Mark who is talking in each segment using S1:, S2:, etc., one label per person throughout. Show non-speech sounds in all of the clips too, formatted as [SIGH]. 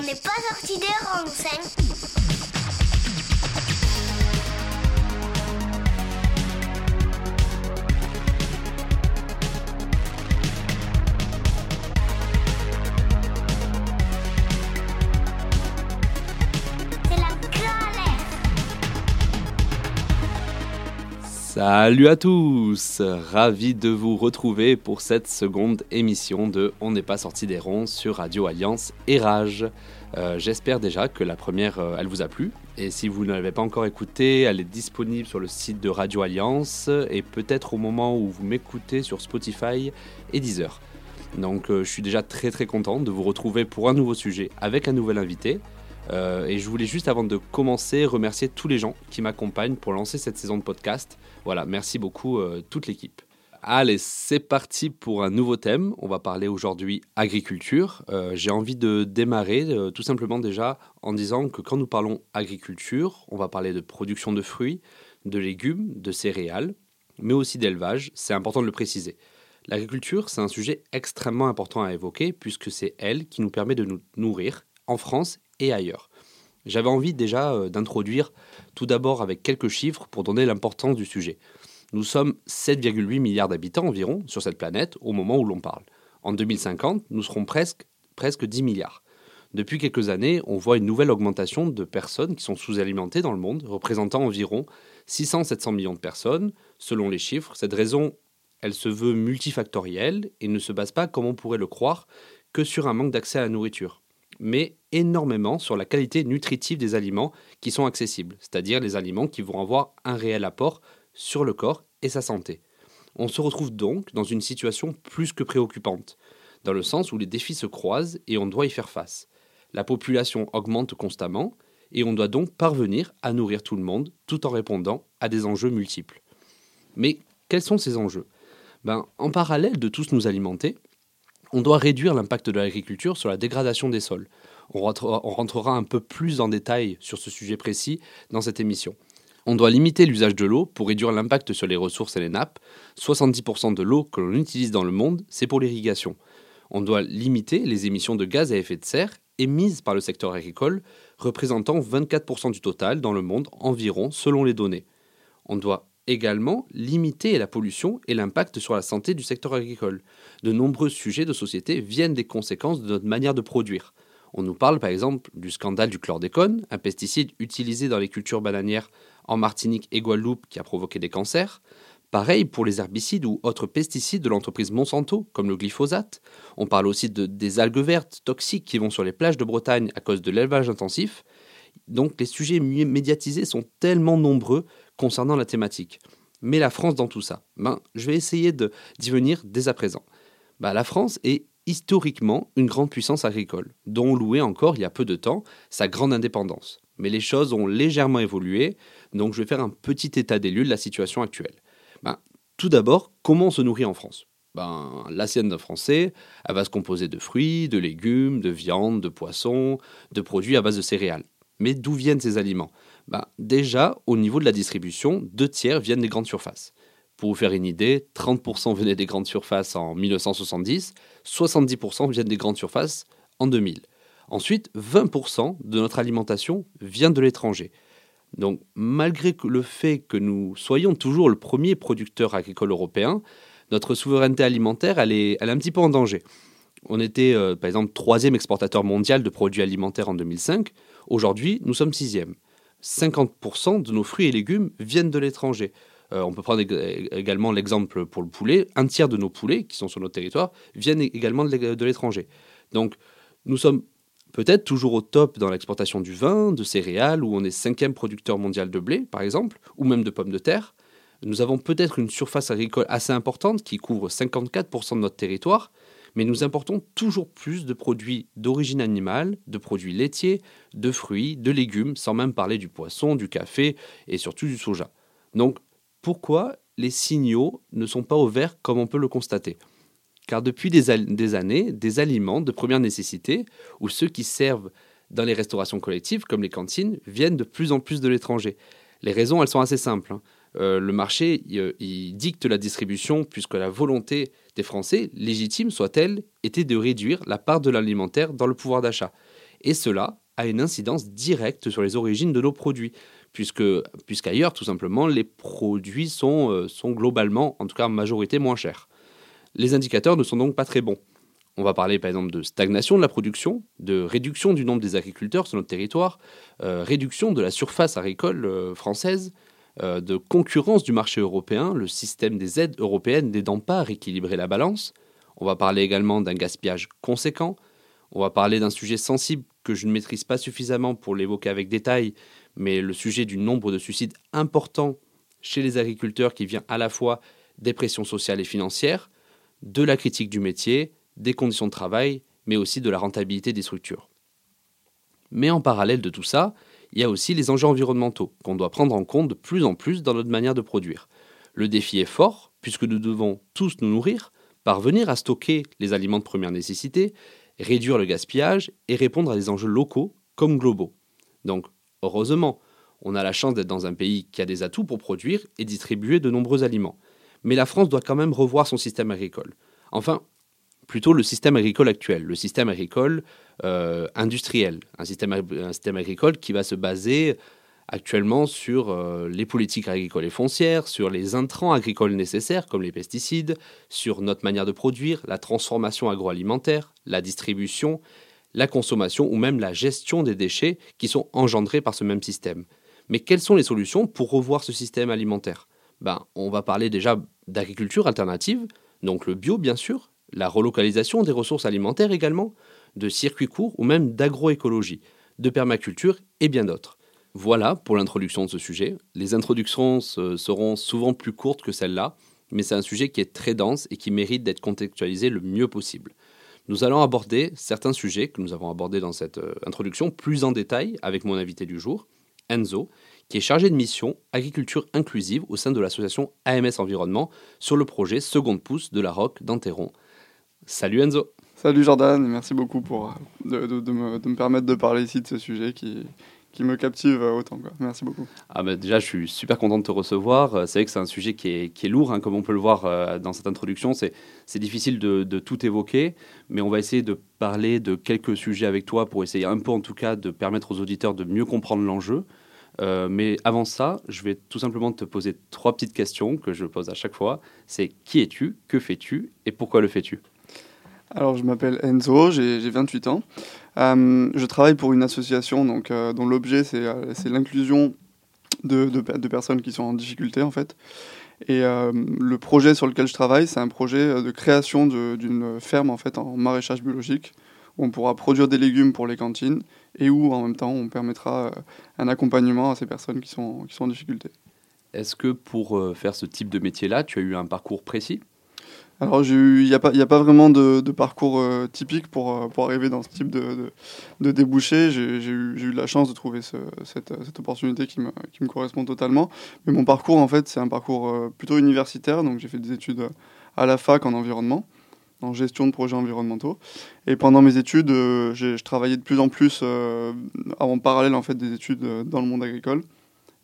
S1: On n'est pas sorti des rangs,
S2: Salut à tous. Ravi de vous retrouver pour cette seconde émission de On n'est pas sorti des ronds sur Radio Alliance et Rage. Euh, j'espère déjà que la première, euh, elle vous a plu. Et si vous ne l'avez pas encore écoutée, elle est disponible sur le site de Radio Alliance et peut-être au moment où vous m'écoutez sur Spotify et Deezer. Donc euh, je suis déjà très très content de vous retrouver pour un nouveau sujet avec un nouvel invité. et je voulais juste avant de commencer remercier tous les gens qui m'accompagnent pour lancer cette saison de podcast. Voilà, merci beaucoup toute l'équipe. Allez, c'est parti pour un nouveau thème. On va parler aujourd'hui agriculture. Euh, j'ai envie de démarrer euh, tout simplement déjà en disant que quand nous parlons agriculture, on va parler de production de fruits, de légumes, de céréales, mais aussi d'élevage. C'est important de le préciser. L'agriculture, c'est un sujet extrêmement important à évoquer puisque c'est elle qui nous permet de nous nourrir en France et ailleurs. J'avais envie déjà euh, d'introduire tout d'abord avec quelques chiffres pour donner l'importance du sujet. Nous sommes 7,8 milliards d'habitants environ sur cette planète au moment où l'on parle. En 2050, nous serons presque, presque 10 milliards. Depuis quelques années, on voit une nouvelle augmentation de personnes qui sont sous-alimentées dans le monde, représentant environ 600-700 millions de personnes, selon les chiffres. Cette raison, elle se veut multifactorielle et ne se base pas, comme on pourrait le croire, que sur un manque d'accès à la nourriture mais énormément sur la qualité nutritive des aliments qui sont accessibles, c'est-à-dire les aliments qui vont avoir un réel apport sur le corps et sa santé. On se retrouve donc dans une situation plus que préoccupante, dans le sens où les défis se croisent et on doit y faire face. La population augmente constamment et on doit donc parvenir à nourrir tout le monde tout en répondant à des enjeux multiples. Mais quels sont ces enjeux? Ben, En parallèle de tous nous alimenter, on doit réduire l'impact de l'agriculture sur la dégradation des sols. On rentrera, un peu plus en détail sur ce sujet précis dans cette émission. On doit limiter l'usage de l'eau pour réduire l'impact sur les ressources et les nappes. 70% de l'eau que l'on utilise dans le monde, c'est pour l'irrigation. On doit limiter les émissions de gaz à effet de serre émises par le secteur agricole, représentant 24% du total dans le monde environ selon les données. On doit également limiter la pollution et l'impact sur la santé du secteur agricole. De nombreux sujets de société viennent des conséquences de notre manière de produire. On nous parle par exemple du scandale du chlordécone, un pesticide utilisé dans les cultures bananières en Martinique et Guadeloupe qui a provoqué des cancers. Pareil pour les herbicides ou autres pesticides de l'entreprise Monsanto, comme le glyphosate. On parle aussi de, des algues vertes toxiques qui vont sur les plages de Bretagne à cause de l'élevage intensif. Donc les sujets médiatisés sont tellement nombreux concernant la thématique. Mais la France dans tout ça ben, Je vais essayer d'y venir dès à présent. Ben, la France est historiquement une grande puissance agricole, dont on louait encore il y a peu de temps sa grande indépendance. Mais les choses ont légèrement évolué, donc je vais faire un petit état des lieux de la situation actuelle. Ben, tout d'abord, comment on se nourrit en France? Ben, L'assiette d'un Français, va se composer de fruits, de légumes, de viande, de poissons, de produits à base de céréales. Mais d'où viennent ces aliments? Bah, déjà, au niveau de la distribution, deux tiers viennent des grandes surfaces. Pour vous faire une idée, 30% venaient des grandes surfaces en 1970, 70% viennent des grandes surfaces en 2000. Ensuite, 20% de notre alimentation vient de l'étranger. Donc, malgré le fait que nous soyons toujours le premier producteur agricole européen, notre souveraineté alimentaire, elle est, elle un petit peu en danger. On était, euh, par exemple, troisième exportateur mondial de produits alimentaires en 2005. Aujourd'hui, nous sommes sixième. 50% de nos fruits et légumes viennent de l'étranger. Euh, on peut prendre également l'exemple pour le poulet. Un tiers de nos poulets qui sont sur notre territoire viennent également de l'étranger. Donc, nous sommes peut-être toujours au top dans l'exportation du vin, de céréales, où on est cinquième producteur mondial de blé, par exemple, ou même de pommes de terre. Nous avons peut-être une surface agricole assez importante qui couvre 54% de notre territoire, mais nous importons toujours plus de produits d'origine animale, de produits laitiers, de fruits, de légumes, sans même parler du poisson, du café et surtout du soja. Donc pourquoi les signaux ne sont pas ouverts comme on peut le constater? Car depuis des, années, des aliments de première nécessité, ou ceux qui servent dans les restaurations collectives, comme les cantines, viennent de plus en plus de l'étranger. Les raisons, elles sont assez simples. Hein. Euh, le marché il, dicte la distribution puisque la volonté des Français, légitime soit-elle, était de réduire la part de l'alimentaire dans le pouvoir d'achat. Et cela a une incidence directe sur les origines de nos produits, puisque puisqu'ailleurs, tout simplement, les produits sont, euh, sont globalement, en tout cas en majorité, moins chers. Les indicateurs ne sont donc pas très bons. On va parler par exemple de stagnation de la production, de réduction du nombre des agriculteurs sur notre territoire, euh, réduction de la surface agricole euh, française, euh, de concurrence du marché européen, le système des aides européennes n'aidant pas à rééquilibrer la balance. On va parler également d'un gaspillage conséquent. On va parler d'un sujet sensible que je ne maîtrise pas suffisamment pour l'évoquer avec détail, mais le sujet du nombre de suicides importants chez les agriculteurs qui vient à la fois des pressions sociales et financières, de la critique du métier, des conditions de travail, mais aussi de la rentabilité des structures. Mais en parallèle de tout ça, il y a aussi les enjeux environnementaux qu'on doit prendre en compte de plus en plus dans notre manière de produire. Le défi est fort, puisque nous devons tous nous nourrir, parvenir à stocker les aliments de première nécessité, réduire le gaspillage et répondre à des enjeux locaux comme globaux. Donc, heureusement, on a la chance d'être dans un pays qui a des atouts pour produire et distribuer de nombreux aliments. Mais la France doit quand même revoir son système agricole. Enfin, plutôt le système agricole actuel, le système agricole euh, industriel, un système, agricole qui va se baser actuellement sur euh, les politiques agricoles et foncières, sur les intrants agricoles nécessaires comme les pesticides, sur notre manière de produire, la transformation agroalimentaire, la distribution, la consommation ou même la gestion des déchets qui sont engendrés par ce même système. Mais quelles sont les solutions pour revoir ce système alimentaire? Ben, On va parler déjà d'agriculture alternative, donc le bio bien sûr, la relocalisation des ressources alimentaires également, de circuits courts ou même d'agroécologie, de permaculture et bien d'autres. Voilà pour l'introduction de ce sujet. Les introductions seront souvent plus courtes que celles-là, mais c'est un sujet qui est très dense et qui mérite d'être contextualisé le mieux possible. Nous allons aborder certains sujets que nous avons abordés dans cette euh, introduction plus en détail avec mon invité du jour, Enzo, qui est chargé de mission agriculture inclusive au sein de l'association AMS Environnement sur le projet Seconde Pousse de la Roque d'Anteron. Salut Enzo.
S3: Salut Jordan, merci beaucoup pour, de, me, permettre de parler ici de ce sujet qui, qui me captive autant. Merci beaucoup.
S2: Ah bah déjà, je suis super content de te recevoir. C'est vrai que c'est un sujet qui est, qui est lourd, hein, comme on peut le voir euh, dans cette introduction. C'est difficile de, de, tout évoquer, mais on va essayer de parler de quelques sujets avec toi pour essayer un peu en tout cas de permettre aux auditeurs de mieux comprendre l'enjeu. Euh, mais avant ça, je vais tout simplement te poser trois petites questions que je pose à chaque fois. C'est qui es-tu, que fais-tu et pourquoi le fais-tu?
S3: Alors, je m'appelle Enzo, j'ai 28 ans. Euh, je travaille pour une association donc, euh, dont l'objet, c'est l'inclusion de, de, personnes qui sont en difficulté, en fait. Et le projet sur lequel je travaille, c'est un projet de création d'une ferme, en fait, en maraîchage biologique, où on pourra produire des légumes pour les cantines et où, en même temps, on permettra un accompagnement à ces personnes qui sont, qui sont en difficulté.
S2: Est-ce que pour faire ce type de métier-là, tu as eu un parcours précis?
S3: Alors, il n'y a, pas, a pas vraiment de, parcours euh, typique pour, euh, pour arriver dans ce type de, de, débouché. J'ai eu, eu, la chance de trouver cette, cette, opportunité qui me, qui me, correspond totalement. Mais mon parcours, en fait, c'est un parcours euh, plutôt universitaire. Donc, j'ai fait des études à la fac en environnement, en gestion de projets environnementaux. Et pendant mes études, je travaillais de plus en plus en parallèle en fait, des études dans le monde agricole.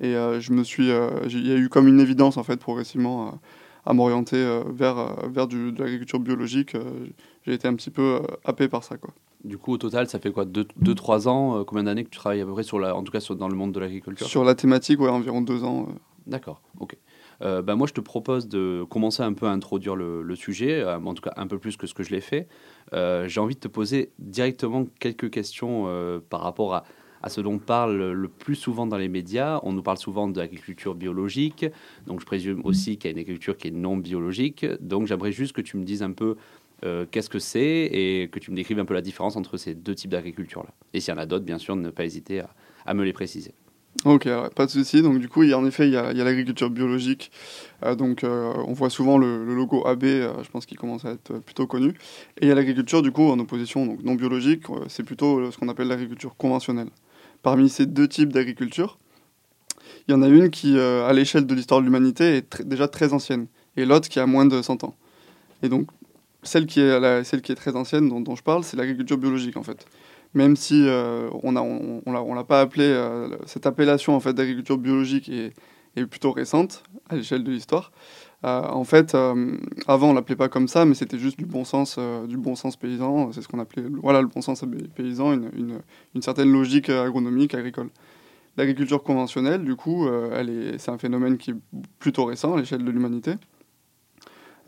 S3: Et je me suis, il y a eu comme une évidence, en fait, progressivement à m'orienter euh, vers, euh, vers du, de l'agriculture biologique. Euh, j'ai été un petit peu happé par ça. Quoi.
S2: Du coup, au total, ça fait quoi? 2-3 ans Combien d'années que tu travailles à peu près, sur la, en tout cas sur, dans le monde de l'agriculture?
S3: Sur la thématique, ouais, environ 2 ans.
S2: D'accord, ok. Bah moi, je te propose de commencer un peu à introduire le, sujet, en tout cas un peu plus que ce que je l'ai fait. J'ai envie de te poser directement quelques questions par rapport à, ce dont on parle le plus souvent dans les médias. On nous parle souvent d'agriculture biologique, donc je présume aussi qu'il y a une agriculture qui est non biologique. Donc j'aimerais juste que tu me dises un peu euh, qu'est-ce que c'est et que tu me décrives un peu la différence entre ces deux types d'agriculture-là. Et s'il y en a d'autres, bien sûr, ne pas hésiter à, me les préciser.
S3: Ok, pas de souci. Donc du coup, il y a, en effet, il y a, l'agriculture biologique. Euh, donc euh, on voit souvent le, logo AB, je pense qu'il commence à être plutôt connu. Et il y a l'agriculture du coup en opposition, donc non biologique. c'est plutôt ce qu'on appelle l'agriculture conventionnelle parmi ces deux types d'agriculture, il y en a une qui, euh, à l'échelle de l'histoire de l'humanité, est déjà très ancienne, et l'autre qui a moins de 100 ans. Et donc, celle qui est, celle qui est très ancienne, dont, je parle, c'est l'agriculture biologique, en fait. Même si euh, on on, l'a pas appelé, euh, cette appellation en fait, d'agriculture biologique est, plutôt récente, à l'échelle de l'histoire, en fait, avant on l'appelait pas comme ça, mais c'était juste du bon sens, du bon sens paysan. C'est ce qu'on appelait, voilà, le bon sens paysan, une, certaine logique agronomique agricole. L'agriculture conventionnelle, du coup, c'est un phénomène qui est plutôt récent à l'échelle de l'humanité.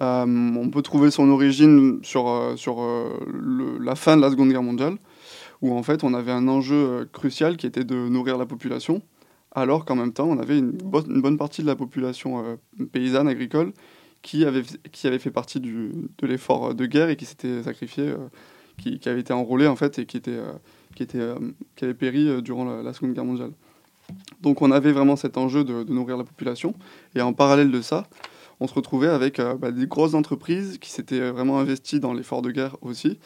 S3: on peut trouver son origine sur la fin de la Seconde Guerre mondiale, où en fait on avait un enjeu crucial qui était de nourrir la population alors qu'en même temps, on avait une, bonne partie de la population euh, paysanne, agricole, qui avait, fait partie de l'effort de guerre et qui s'était sacrifié, euh, qui, avait été enrôlé en fait et euh, qui, était, qui avait péri durant la, Seconde Guerre mondiale. Donc on avait vraiment cet enjeu de, nourrir la population. Et en parallèle de ça, on se retrouvait avec bah, des grosses entreprises qui s'étaient vraiment investies dans l'effort de guerre aussi,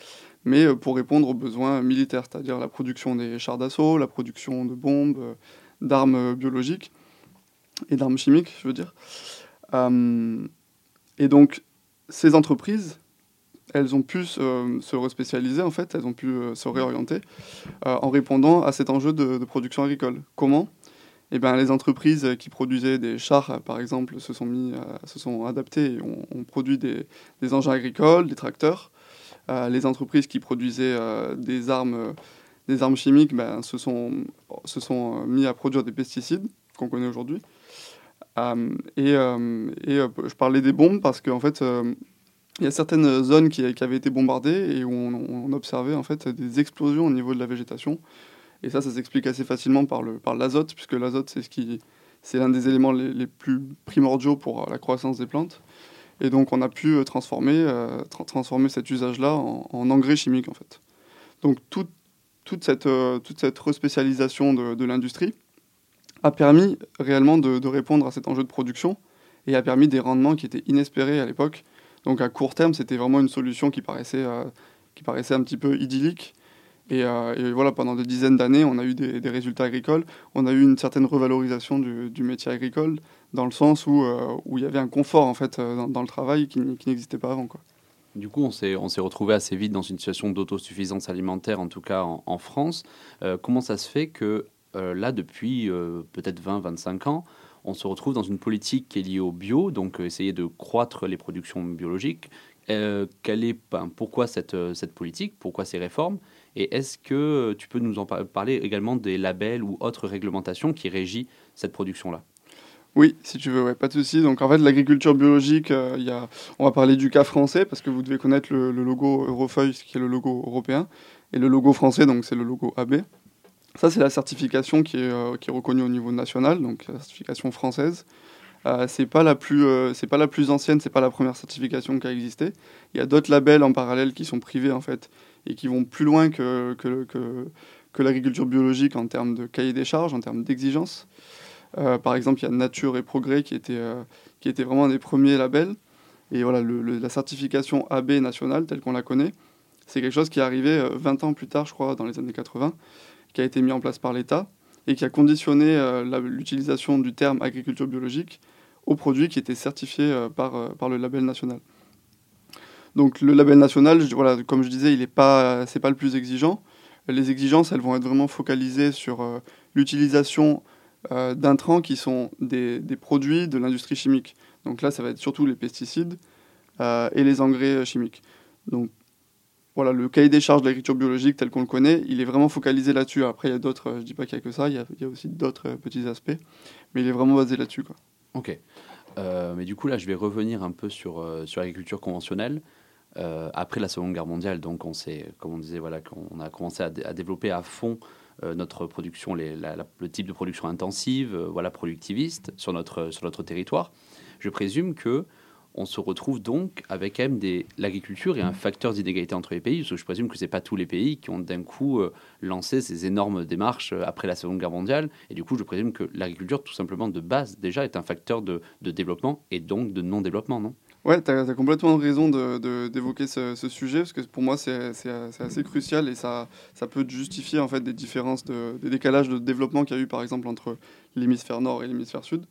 S3: mais pour répondre aux besoins militaires, c'est-à-dire la production des chars d'assaut, la production de bombes, d'armes biologiques et d'armes chimiques, je veux dire. Euh, et donc, ces entreprises, elles ont pu se, se respécialiser, en fait, elles ont pu euh, se réorienter euh, en répondant à cet enjeu de, production agricole. Comment? Eh bien, les entreprises qui produisaient des chars, par exemple, se sont, mis, se sont adaptées et ont, produit des, des, engins agricoles, des tracteurs. Les entreprises qui produisaient des armes des armes chimiques ben, se, sont, se sont euh, mis à produire des pesticides qu'on connaît aujourd'hui. Euh, et, euh, je parlais des bombes parce qu'en fait, il y a certaines zones qui, qui, avaient été bombardées et où on, observait en fait des explosions au niveau de la végétation. Et ça, ça s'explique assez facilement par le par l'azote, puisque l'azote c'est ce qui c'est l'un des éléments les, plus primordiaux pour la croissance des plantes. Et donc on a pu transformer transformer cet usage-là en, en, engrais chimiques en fait. Donc tout, toute cette, euh, toute cette respécialisation de, l'industrie a permis réellement de, répondre à cet enjeu de production et a permis des rendements qui étaient inespérés à l'époque. Donc à court terme, c'était vraiment une solution qui paraissait, euh, qui paraissait un petit peu idyllique. Euh, et, voilà, pendant des dizaines d'années, on a eu des, résultats agricoles. On a eu une certaine revalorisation du, métier agricole, dans le sens où, où il y avait un confort en fait dans, dans le travail qui, n'existait pas avant.
S2: Du coup, on s'est, retrouvé assez vite dans une situation d'autosuffisance alimentaire, en tout cas en, France. Euh, comment ça se fait que euh, là, depuis euh, peut-être 20-25 ans, on se retrouve dans une politique qui est liée au bio, donc essayer de croître les productions biologiques? Quelle est, ben, Pourquoi cette, cette politique? Pourquoi ces réformes? Et est-ce que tu peux nous en parler également des labels ou autres réglementations qui régissent cette production-là?
S3: Oui, si tu veux, pas de souci. Donc en fait, l'agriculture biologique, euh, y a... on va parler du cas français parce que vous devez connaître le, logo Eurofeuille, qui est le logo européen, et le logo français, donc c'est le logo AB. Ça, c'est la certification qui est, euh, qui est reconnue au niveau national, donc la certification française. Euh, c'est pas la plus, euh, c'est pas la plus ancienne, c'est pas la première certification qui a existé. Il y a d'autres labels en parallèle qui sont privés en fait et qui vont plus loin que, l'agriculture biologique en termes de cahier des charges, en termes d'exigences. Euh, par exemple, il y a Nature et Progrès qui était, euh, vraiment un des premiers labels. Et voilà, la certification AB nationale, telle qu'on la connaît, c'est quelque chose qui est arrivé 20 euh, ans plus tard, je crois, dans les années 80, qui a été mis en place par l'État et qui a conditionné l'utilisation du terme agriculture biologique aux produits qui étaient certifiés par le label national. Donc le label national, voilà, comme je disais, il n'est pas, c'est pas le plus exigeant. Les exigences, elles vont être vraiment focalisées sur l'utilisation euh, d'intrants qui sont des, produits de l'industrie chimique. Donc là, ça va être surtout les pesticides euh, et les engrais chimiques. Donc voilà, le cahier des charges de l'agriculture biologique tel qu'on le connaît, il est vraiment focalisé là-dessus. Après, il y a d'autres, je dis pas qu'il n'y a que ça, il y a, aussi d'autres petits aspects, mais il est vraiment basé là-dessus. Quoi.
S2: Ok. Euh, mais du coup, là, je vais revenir un peu sur, sur l'agriculture conventionnelle. Après la Seconde Guerre mondiale, donc on sait, comme on disait, voilà, qu'on a commencé à, développer à fond euh, notre production, le type de production intensive, euh, voilà, productiviste sur notre, sur notre territoire. Je présume que on se retrouve donc avec même des l'agriculture et un facteur d'inégalité entre les pays, parce que je présume que c'est pas tous les pays qui ont d'un coup euh, lancé ces énormes démarches après la Seconde Guerre mondiale, et du coup je présume que l'agriculture tout simplement de base déjà est un facteur de, de développement et donc de non-développement, non?
S3: Ouais, tu as, complètement raison d'évoquer de, ce, ce, sujet, parce que pour moi, c'est assez crucial et ça, ça peut justifier en fait, des différences, de, des décalages de développement qu'il y a eu par exemple entre l'hémisphère nord et l'hémisphère sud.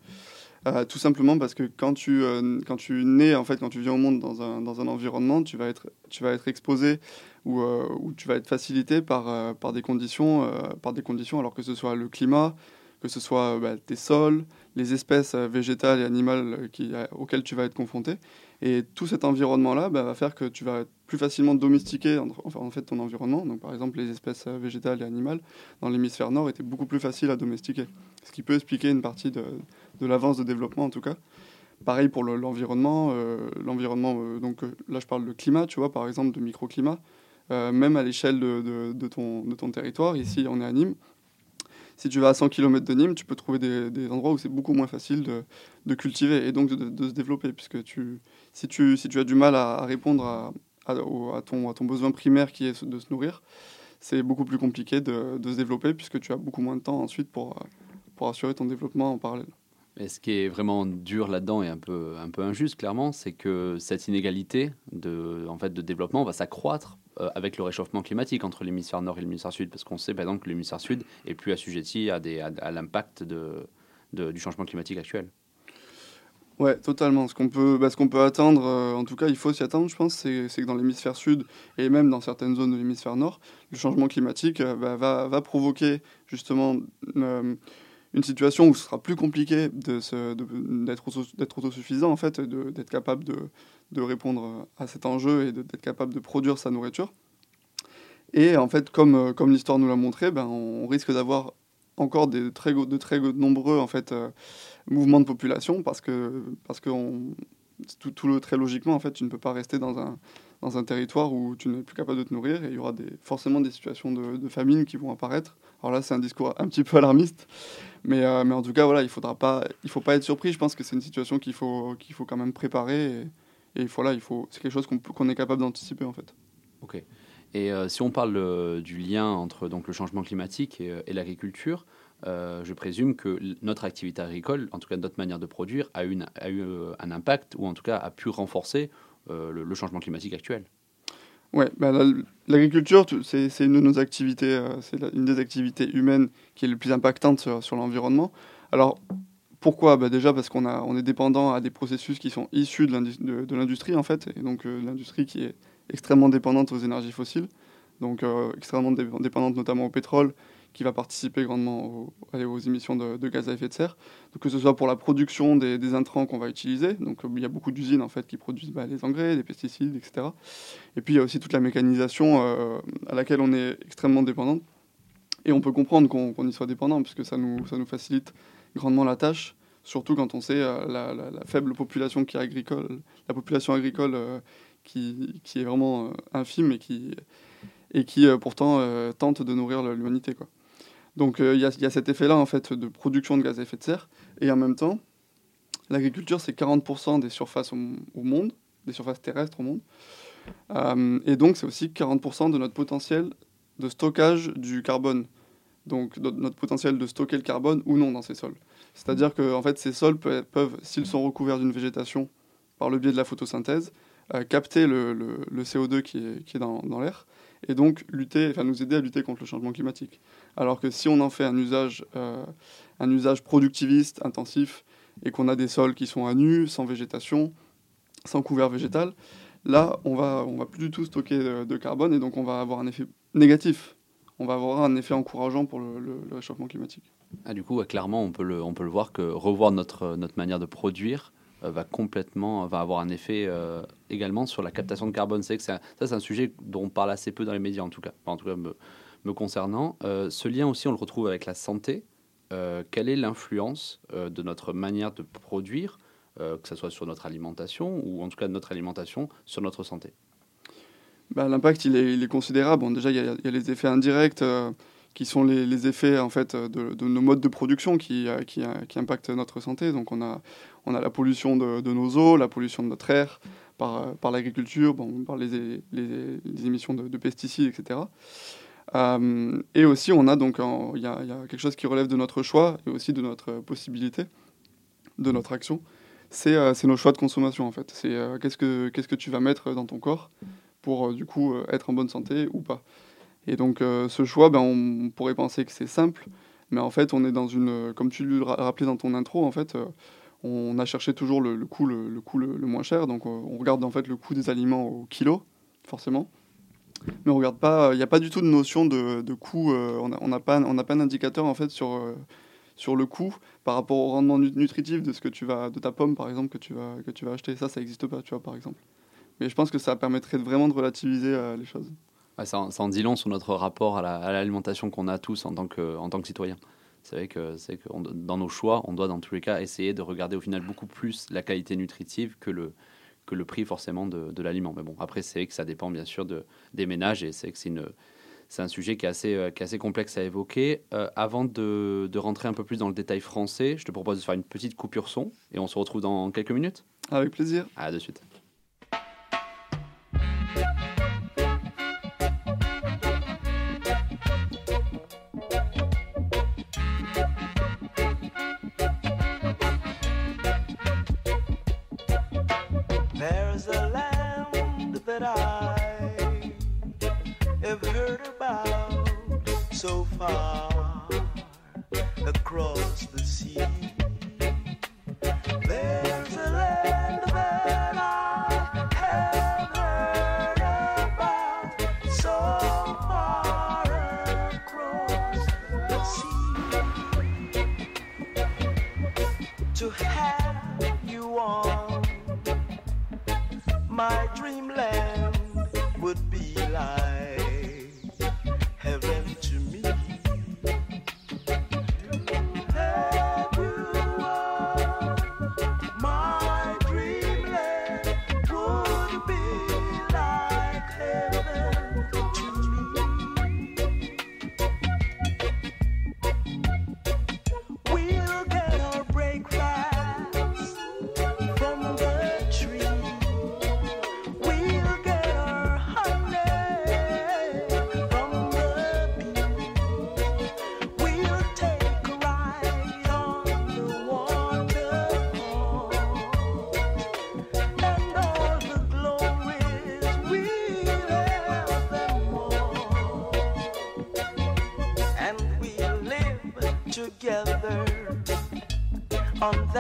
S3: Euh, tout simplement parce que quand tu, euh, quand tu nais, en fait, quand tu viens au monde dans un, dans un environnement, tu vas être, tu vas être exposé ou, euh, ou tu vas être facilité par, par, des conditions, par des conditions, alors que ce soit le climat, que ce soit bah, tes sols, les espèces végétales et animales qui, auxquelles tu vas être confronté. Et tout cet environnement-là bah, va faire que tu vas plus facilement domestiquer enfin, en fait, ton environnement. Donc, par exemple, les espèces végétales et animales dans l'hémisphère nord étaient beaucoup plus faciles à domestiquer. Ce qui peut expliquer une partie de, l'avance de développement, en tout cas. Pareil pour l'environnement. Euh, l'environnement, euh, donc euh, là, je parle de climat, tu vois, par exemple, de microclimat. même à l'échelle de, de, de, ton, de ton territoire, ici, on est à Nîmes si tu vas à 100 km de Nîmes, tu peux trouver des, endroits où c'est beaucoup moins facile de, cultiver et donc de, se développer. Puisque tu, si, tu, as du mal à, répondre à, ton, besoin primaire qui est de se nourrir, c'est beaucoup plus compliqué de, se développer puisque tu as beaucoup moins de temps ensuite pour, assurer ton développement en parallèle.
S2: Et ce qui est vraiment dur là-dedans et un peu, injuste, clairement, c'est que cette inégalité de développement va s'accroître euh, avec le réchauffement climatique entre l'hémisphère nord et l'hémisphère sud. Parce qu'on sait, par exemple, que l'hémisphère sud est plus assujetti à, l'impact du changement climatique actuel.
S3: Ouais, totalement. Ce qu'on peut, bah, attendre, euh, en tout cas, il faut s'y attendre, je pense, c'est, que dans l'hémisphère sud et même dans certaines zones de l'hémisphère nord, le changement climatique euh, bah, va, va, provoquer justement une situation où ce sera plus compliqué d'être autosuffisant, en fait, d'être capable de, de, répondre à cet enjeu et d'être capable de produire sa nourriture. Et en fait, comme, comme l'histoire nous l'a montré, ben, on risque d'avoir encore des très, de très nombreux en fait, euh, mouvements de population parce que, parce que tout, tout, le, très logiquement, en fait, tu ne peux pas rester dans un, dans un territoire où tu n'es plus capable de te nourrir et il y aura des, forcément des situations de, famine qui vont apparaître. Alors là, c'est un discours un petit peu alarmiste, mais, euh, mais en tout cas, voilà, il il faut pas être surpris. Je pense que c'est une situation qu'il faut, qu'il faut quand même préparer et voilà, il faut, c'est quelque chose qu'on, qu'on est capable d'anticiper en fait.
S2: Ok. Et euh, si on parle euh, du lien entre donc, le changement climatique et, et l'agriculture, je présume que notre activité agricole, en tout cas notre manière de produire, a, une, a eu un impact ou en tout cas a pu renforcer le, le, changement climatique actuel.
S3: Ouais, bah, l'agriculture, c'est une de nos activités, euh, c'est une des activités humaines qui est le plus impactante sur, sur l'environnement. Alors, pourquoi? Bah Déjà parce qu'on on est dépendant à des processus qui sont issus de l'industrie, en fait, et donc euh, l'industrie qui est extrêmement dépendante aux énergies fossiles, donc euh, extrêmement dépendante notamment au pétrole, qui va participer grandement aux, émissions de, gaz à effet de serre. Donc, que ce soit pour la production des, intrants qu'on va utiliser, donc il y a beaucoup d'usines en fait qui produisent bah, les engrais, des pesticides, etc. Et puis il y a aussi toute la mécanisation euh, à laquelle on est extrêmement dépendant. Et on peut comprendre qu'on y soit dépendant, puisque ça nous, ça nous facilite grandement la tâche, surtout quand on sait euh, la, faible population qui est agricole, la population agricole euh, qui, qui, est vraiment infime et qui, et qui pourtant tente de nourrir l'humanité. Donc euh, il y, a cet effet-là en fait de production de gaz à effet de serre. Et en même temps, l'agriculture c'est 40% des surfaces au, monde, des surfaces terrestres au monde. Euh, et donc c'est aussi 40% de notre potentiel de stockage du carbone. Donc notre potentiel de stocker le carbone ou non dans ces sols. C'est-à-dire que en fait, ces sols peuvent, s'ils sont recouverts d'une végétation par le biais de la photosynthèse, euh, capter le, CO2 qui est, qui est dans, l'air et donc lutter, enfin, nous aider à lutter contre le changement climatique. Alors que si on en fait un usage, euh, un usage productiviste, intensif, et qu'on a des sols qui sont à nu, sans végétation, sans couvert végétal, là, on va, on va plus du tout stocker de, carbone, et donc on va avoir un effet négatif. On va avoir un effet encourageant pour le, réchauffement climatique.
S2: Ah, du coup, clairement, on peut, le, on peut le voir que revoir notre, notre manière de produire euh, va complètement va avoir un effet euh, également sur la captation de carbone. C'est que ça, c'est un sujet dont on parle assez peu dans les médias, en tout cas, en tout cas me, concernant. Euh, ce lien aussi, on le retrouve avec la santé. quelle est l'influence de notre manière de produire, que ce soit sur notre alimentation ou en tout cas notre alimentation sur notre santé?
S3: Bah, L'impact, il est, considérable. Déjà, il y, a, les effets indirects qui sont les, effets en fait de, nos modes de production qui, qui, qui, impactent notre santé. Donc on a, on a la pollution de, nos eaux, la pollution de notre air par, par l'agriculture, par les, émissions de, pesticides, etc. Euh, et aussi on a donc il y, a quelque chose qui relève de notre choix et aussi de notre possibilité, de notre action. C'est euh, nos choix de consommation en fait. C'est euh, qu'est-ce que qu'est-ce que tu vas mettre dans ton corps pour du coup être en bonne santé ou pas. Et donc euh, ce choix, ben, on, pourrait penser que c'est simple, mais en fait on est dans une, comme tu le rappelais dans ton intro, en fait, euh, on a cherché toujours le, coût, le, le, moins cher, donc euh, on regarde en fait le coût des aliments au kilo, forcément. Mais on regarde pas, il n'y a pas du tout de notion de, coût, on n'a pas, on pas un indicateur en fait sur, sur le coût par rapport au rendement nutritif de ce que tu vas de ta pomme par exemple que tu vas que tu vas acheter. Ça, ça n'existe pas, tu vois par exemple. Mais je pense que ça permettrait vraiment de relativiser les choses.
S4: ça, en dit long sur notre rapport à l'alimentation qu'on a tous en tant que en tant que citoyen. C'est vrai que, c'est que dans nos choix, on doit dans tous les cas essayer de regarder au final beaucoup plus la qualité nutritive que le, que le prix forcément de, de l'aliment. Mais bon, après, c'est vrai que ça dépend bien sûr de, des ménages et c'est que c'est une, c'est un sujet qui est assez, euh, qui est assez complexe à évoquer. Euh, avant de, de, rentrer un peu plus dans le détail français, je te propose de faire une petite coupure son et on se retrouve dans quelques minutes.
S3: Avec plaisir.
S4: À de suite.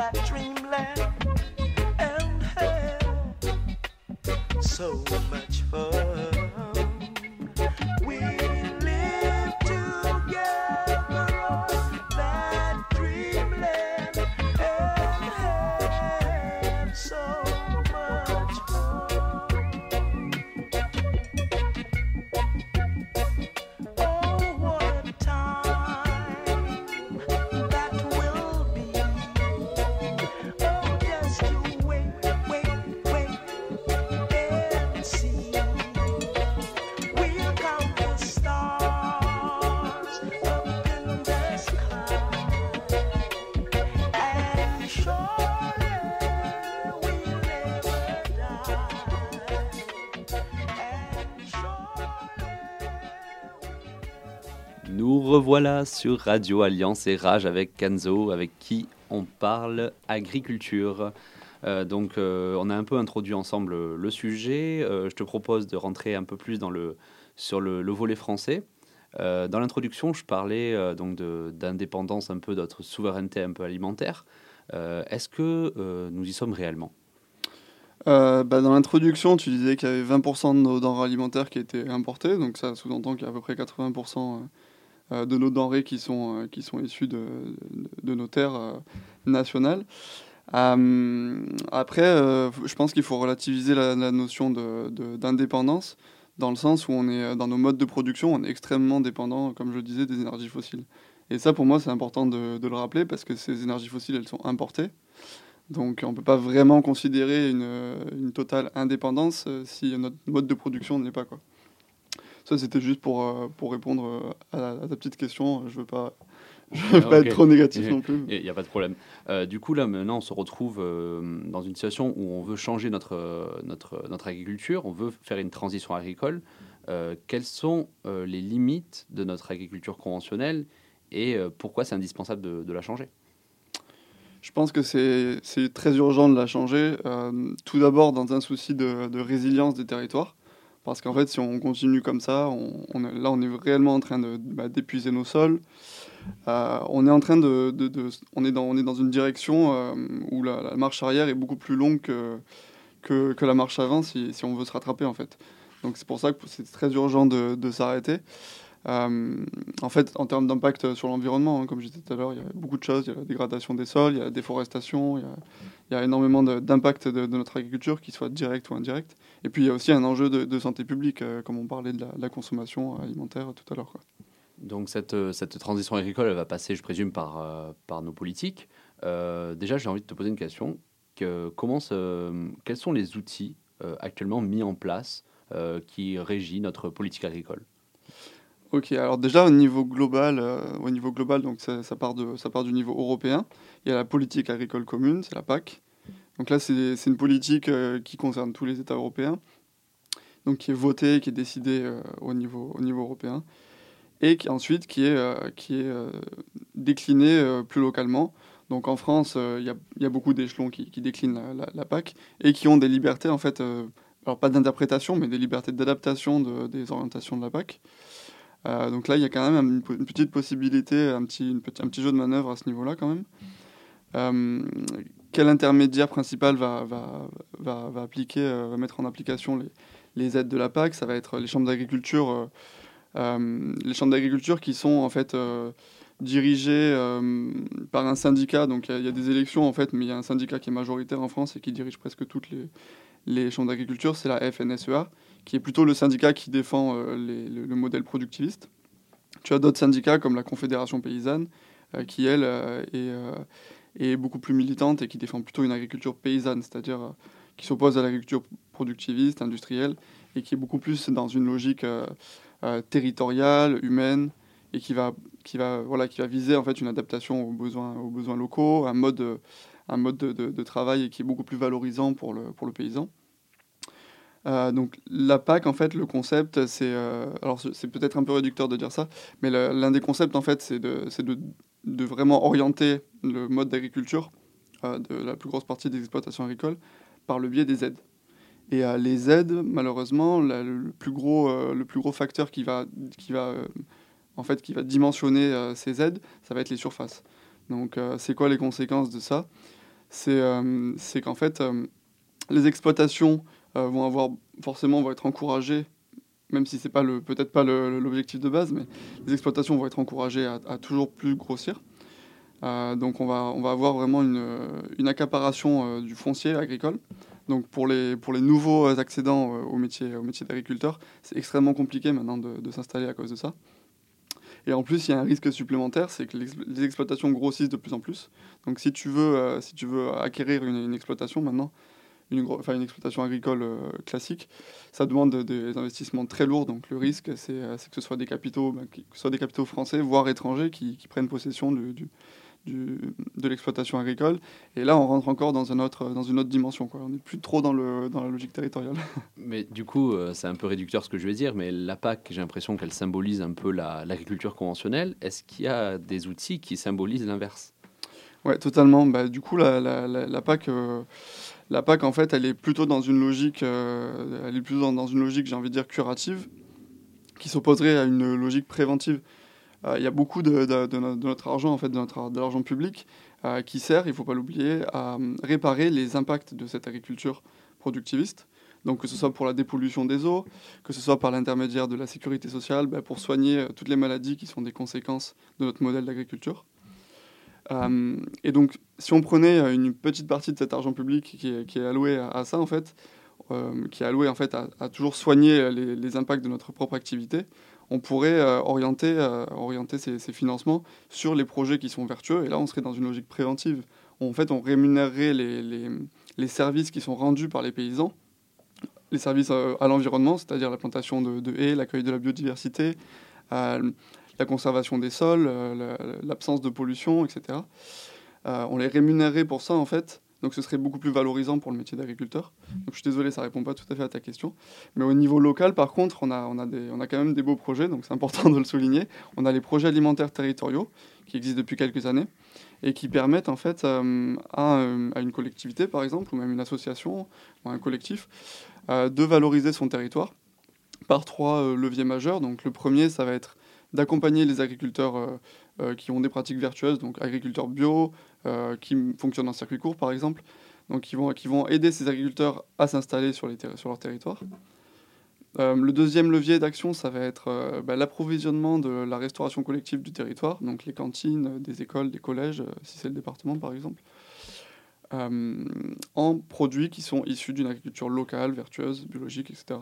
S4: that dream. Revoilà sur Radio Alliance et Rage avec Kenzo, avec qui on parle agriculture. Euh, donc, euh, on a un peu introduit ensemble le sujet. Euh, je te propose de rentrer un peu plus sur le, volet français. dans l'introduction, je parlais donc d'indépendance, un peu d'autre souveraineté un peu alimentaire. Est-ce que nous y sommes réellement?
S3: Bah, dans l'introduction, tu disais qu'il y avait 20% de nos denrées alimentaires qui étaient importées, donc ça sous-entend qu'il y a à peu près 80% euh, de nos denrées qui sont, euh, qui sont issues de, de, nos terres euh, nationales. après, je pense qu'il faut relativiser la, notion d'indépendance, dans le sens où on est dans nos modes de production, on est extrêmement dépendant, comme je le disais, des énergies fossiles. Et ça, pour moi, c'est important de, le rappeler parce que ces énergies fossiles, elles sont importées. Donc, on ne peut pas vraiment considérer une, une totale indépendance si notre mode de production ne l'est pas. Quoi. Ça, c'était juste pour, euh, pour répondre euh, à, ta petite question. Je ne veux pas, je veux pas être trop négatif non plus.
S4: Il n'y a pas de problème. Euh, du coup, là, maintenant, on se retrouve dans une situation où on veut changer notre, notre, notre agriculture, on veut faire une transition agricole. quelles sont les limites de notre agriculture conventionnelle et pourquoi c'est indispensable de, de, la changer?
S3: Je pense que c'est très urgent de la changer. tout d'abord dans un souci de, de, résilience des territoires. Parce qu'en fait, si on continue comme ça, là, on est réellement en train bah, d'épuiser nos sols. Euh, on est en train de, on, est dans, on est dans une direction euh, où la, marche arrière est beaucoup plus longue que, que, la marche avant si, si, on veut se rattraper en fait. Donc c'est pour ça que c'est très urgent de, s'arrêter. En fait, en termes d'impact sur l'environnement, hein, comme je disais tout à l'heure, il y a beaucoup de choses. Il y a la dégradation des sols, il y a la déforestation, il y a, énormément d'impact de, notre agriculture, qu'il soit direct ou indirect. Et puis, il y a aussi un enjeu de, santé publique, comme on parlait de la, consommation alimentaire tout à l'heure.
S2: Donc, cette, cette, transition agricole, va passer, je présume, par, par nos politiques. déjà, j'ai envie de te poser une question. Quels sont les outils actuellement mis en place euh, qui régit notre politique agricole?
S3: Ok, alors déjà au niveau global, euh, au niveau global, donc ça, part de, ça part du niveau européen. Il y a la politique agricole commune, c'est la PAC. Donc là, c'est une politique euh, qui concerne tous les États européens, donc qui est votée, qui est décidée au, niveau, au niveau européen, et qui ensuite qui est, qui est déclinée plus localement. Donc en France, il y a, y, a, beaucoup d'échelons qui, qui, déclinent la, PAC et qui ont des libertés en fait alors pas d'interprétation, mais des libertés d'adaptation des orientations de la PAC. Euh, donc là, il y a quand même une, petite possibilité, un petit, un petit jeu de manœuvre à ce niveau-là quand même. Euh, quel intermédiaire principal va, appliquer, euh, va mettre en application les, les, aides de la PAC? Ça va être les chambres d'agriculture, les chambres d'agriculture qui sont en fait dirigées par un syndicat. Donc il y, a des élections en fait, mais il y a un syndicat qui est majoritaire en France et qui dirige presque toutes les, les chambres d'agriculture, c'est la FNSEA, qui est plutôt le syndicat qui défend euh, le, modèle productiviste. Tu as d'autres syndicats comme la Confédération paysanne, euh, qui elle euh, est, beaucoup plus militante et qui défend plutôt une agriculture paysanne, c'est-à-dire qui s'oppose à l'agriculture productiviste, industrielle, et qui est beaucoup plus dans une logique territoriale, humaine, et qui va, qui va, voilà, qui va viser en fait une adaptation aux besoins, aux besoins locaux, un mode un mode de, de, travail qui est beaucoup plus valorisant pour le, pour le paysan. Euh, donc la PAC, en fait, le concept, c'est... Euh, alors c'est peut-être un peu réducteur de dire ça, mais l'un des concepts, en fait, c'est de, de, de, vraiment orienter le mode d'agriculture euh, de la plus grosse partie des exploitations agricoles par le biais des aides. Et les aides, malheureusement, le, plus gros, le plus gros facteur qui va, qui va, en fait, qui va dimensionner ces aides, ça va être les surfaces. Donc c'est quoi les conséquences de ça? C'est qu'en fait, les exploitations vont avoir forcément vont être encouragées, même si c'est pas le peut-être pas l'objectif de base, mais les exploitations vont être encouragées à, toujours plus grossir. donc on va, on va avoir vraiment une, une accaparation du foncier agricole. Donc pour les, pour les nouveaux accédants au métier, au métier d'agriculteur, c'est extrêmement compliqué maintenant de, de s'installer à cause de ça. Et en plus, il y a un risque supplémentaire, c'est que les exploitations grossissent de plus en plus. Donc si tu veux, euh, si tu veux acquérir une, exploitation maintenant, une, exploitation agricole euh, classique, ça demande des investissements très lourds. Donc le risque, c'est euh, que ce soit des capitaux, ben, que ce soit des capitaux français, voire étrangers, qui, qui prennent possession du, de l'exploitation agricole. Et là, on rentre encore dans, un autre, dans une autre dimension. Quoi. On n'est plus trop dans, le, dans la logique territoriale. [LAUGHS]
S2: Mais du coup, euh, c'est un peu réducteur ce que je vais dire, mais la PAC, j'ai l'impression qu'elle symbolise un peu l'agriculture conventionnelle. Est-ce qu'il y a des outils qui symbolisent l'inverse?
S3: Oui, totalement. Bah, du coup, la, la, la, PAC... Euh, la PAC, en fait, elle est plutôt dans une logique, euh, elle est plutôt dans, une logique, j'ai envie de dire, curative, qui s'opposerait à une logique préventive. Euh, il y a beaucoup de, notre argent, en fait, de, notre, l'argent public, euh, qui sert, il ne faut pas l'oublier, à réparer les impacts de cette agriculture productiviste. Donc que ce soit pour la dépollution des eaux, que ce soit par l'intermédiaire de la sécurité sociale, ben, pour soigner toutes les maladies qui sont des conséquences de notre modèle d'agriculture. Et donc, si on prenait une petite partie de cet argent public qui est, alloué à, ça, en fait, qui est alloué en fait à, toujours soigner les, les, impacts de notre propre activité, on pourrait euh, orienter, euh, orienter ces, financements sur les projets qui sont vertueux. Et là, on serait dans une logique préventive. En fait, on rémunérerait les, services qui sont rendus par les paysans, les services euh, à l'environnement, c'est-à-dire la plantation de, haies, l'accueil de la biodiversité, la conservation des sols, l'absence de pollution, etc. on les rémunérerait pour ça, en fait, donc ce serait beaucoup plus valorisant pour le métier d'agriculteur. Donc je suis désolé, ça répond pas tout à fait à ta question. Mais au niveau local, par contre, on a, on a, des, on a quand même des beaux projets, donc c'est important de le souligner. On a les projets alimentaires territoriaux qui existent depuis quelques années et qui permettent en fait euh, euh, à, une collectivité, par exemple, ou même une association ou un collectif, euh, de valoriser son territoire par trois leviers majeurs. Donc le premier, ça va être d'accompagner les agriculteurs qui ont des pratiques vertueuses, donc agriculteurs bio, euh, qui fonctionnent en circuit court, par exemple, qui vont, aider ces agriculteurs à s'installer sur, leur territoire. Euh, le deuxième levier d'action, ça va être euh, bah, l'approvisionnement de la restauration collective du territoire, donc les cantines euh, des écoles, des collèges, si c'est le département par exemple, en produits qui sont issus d'une agriculture locale, vertueuse, biologique, etc.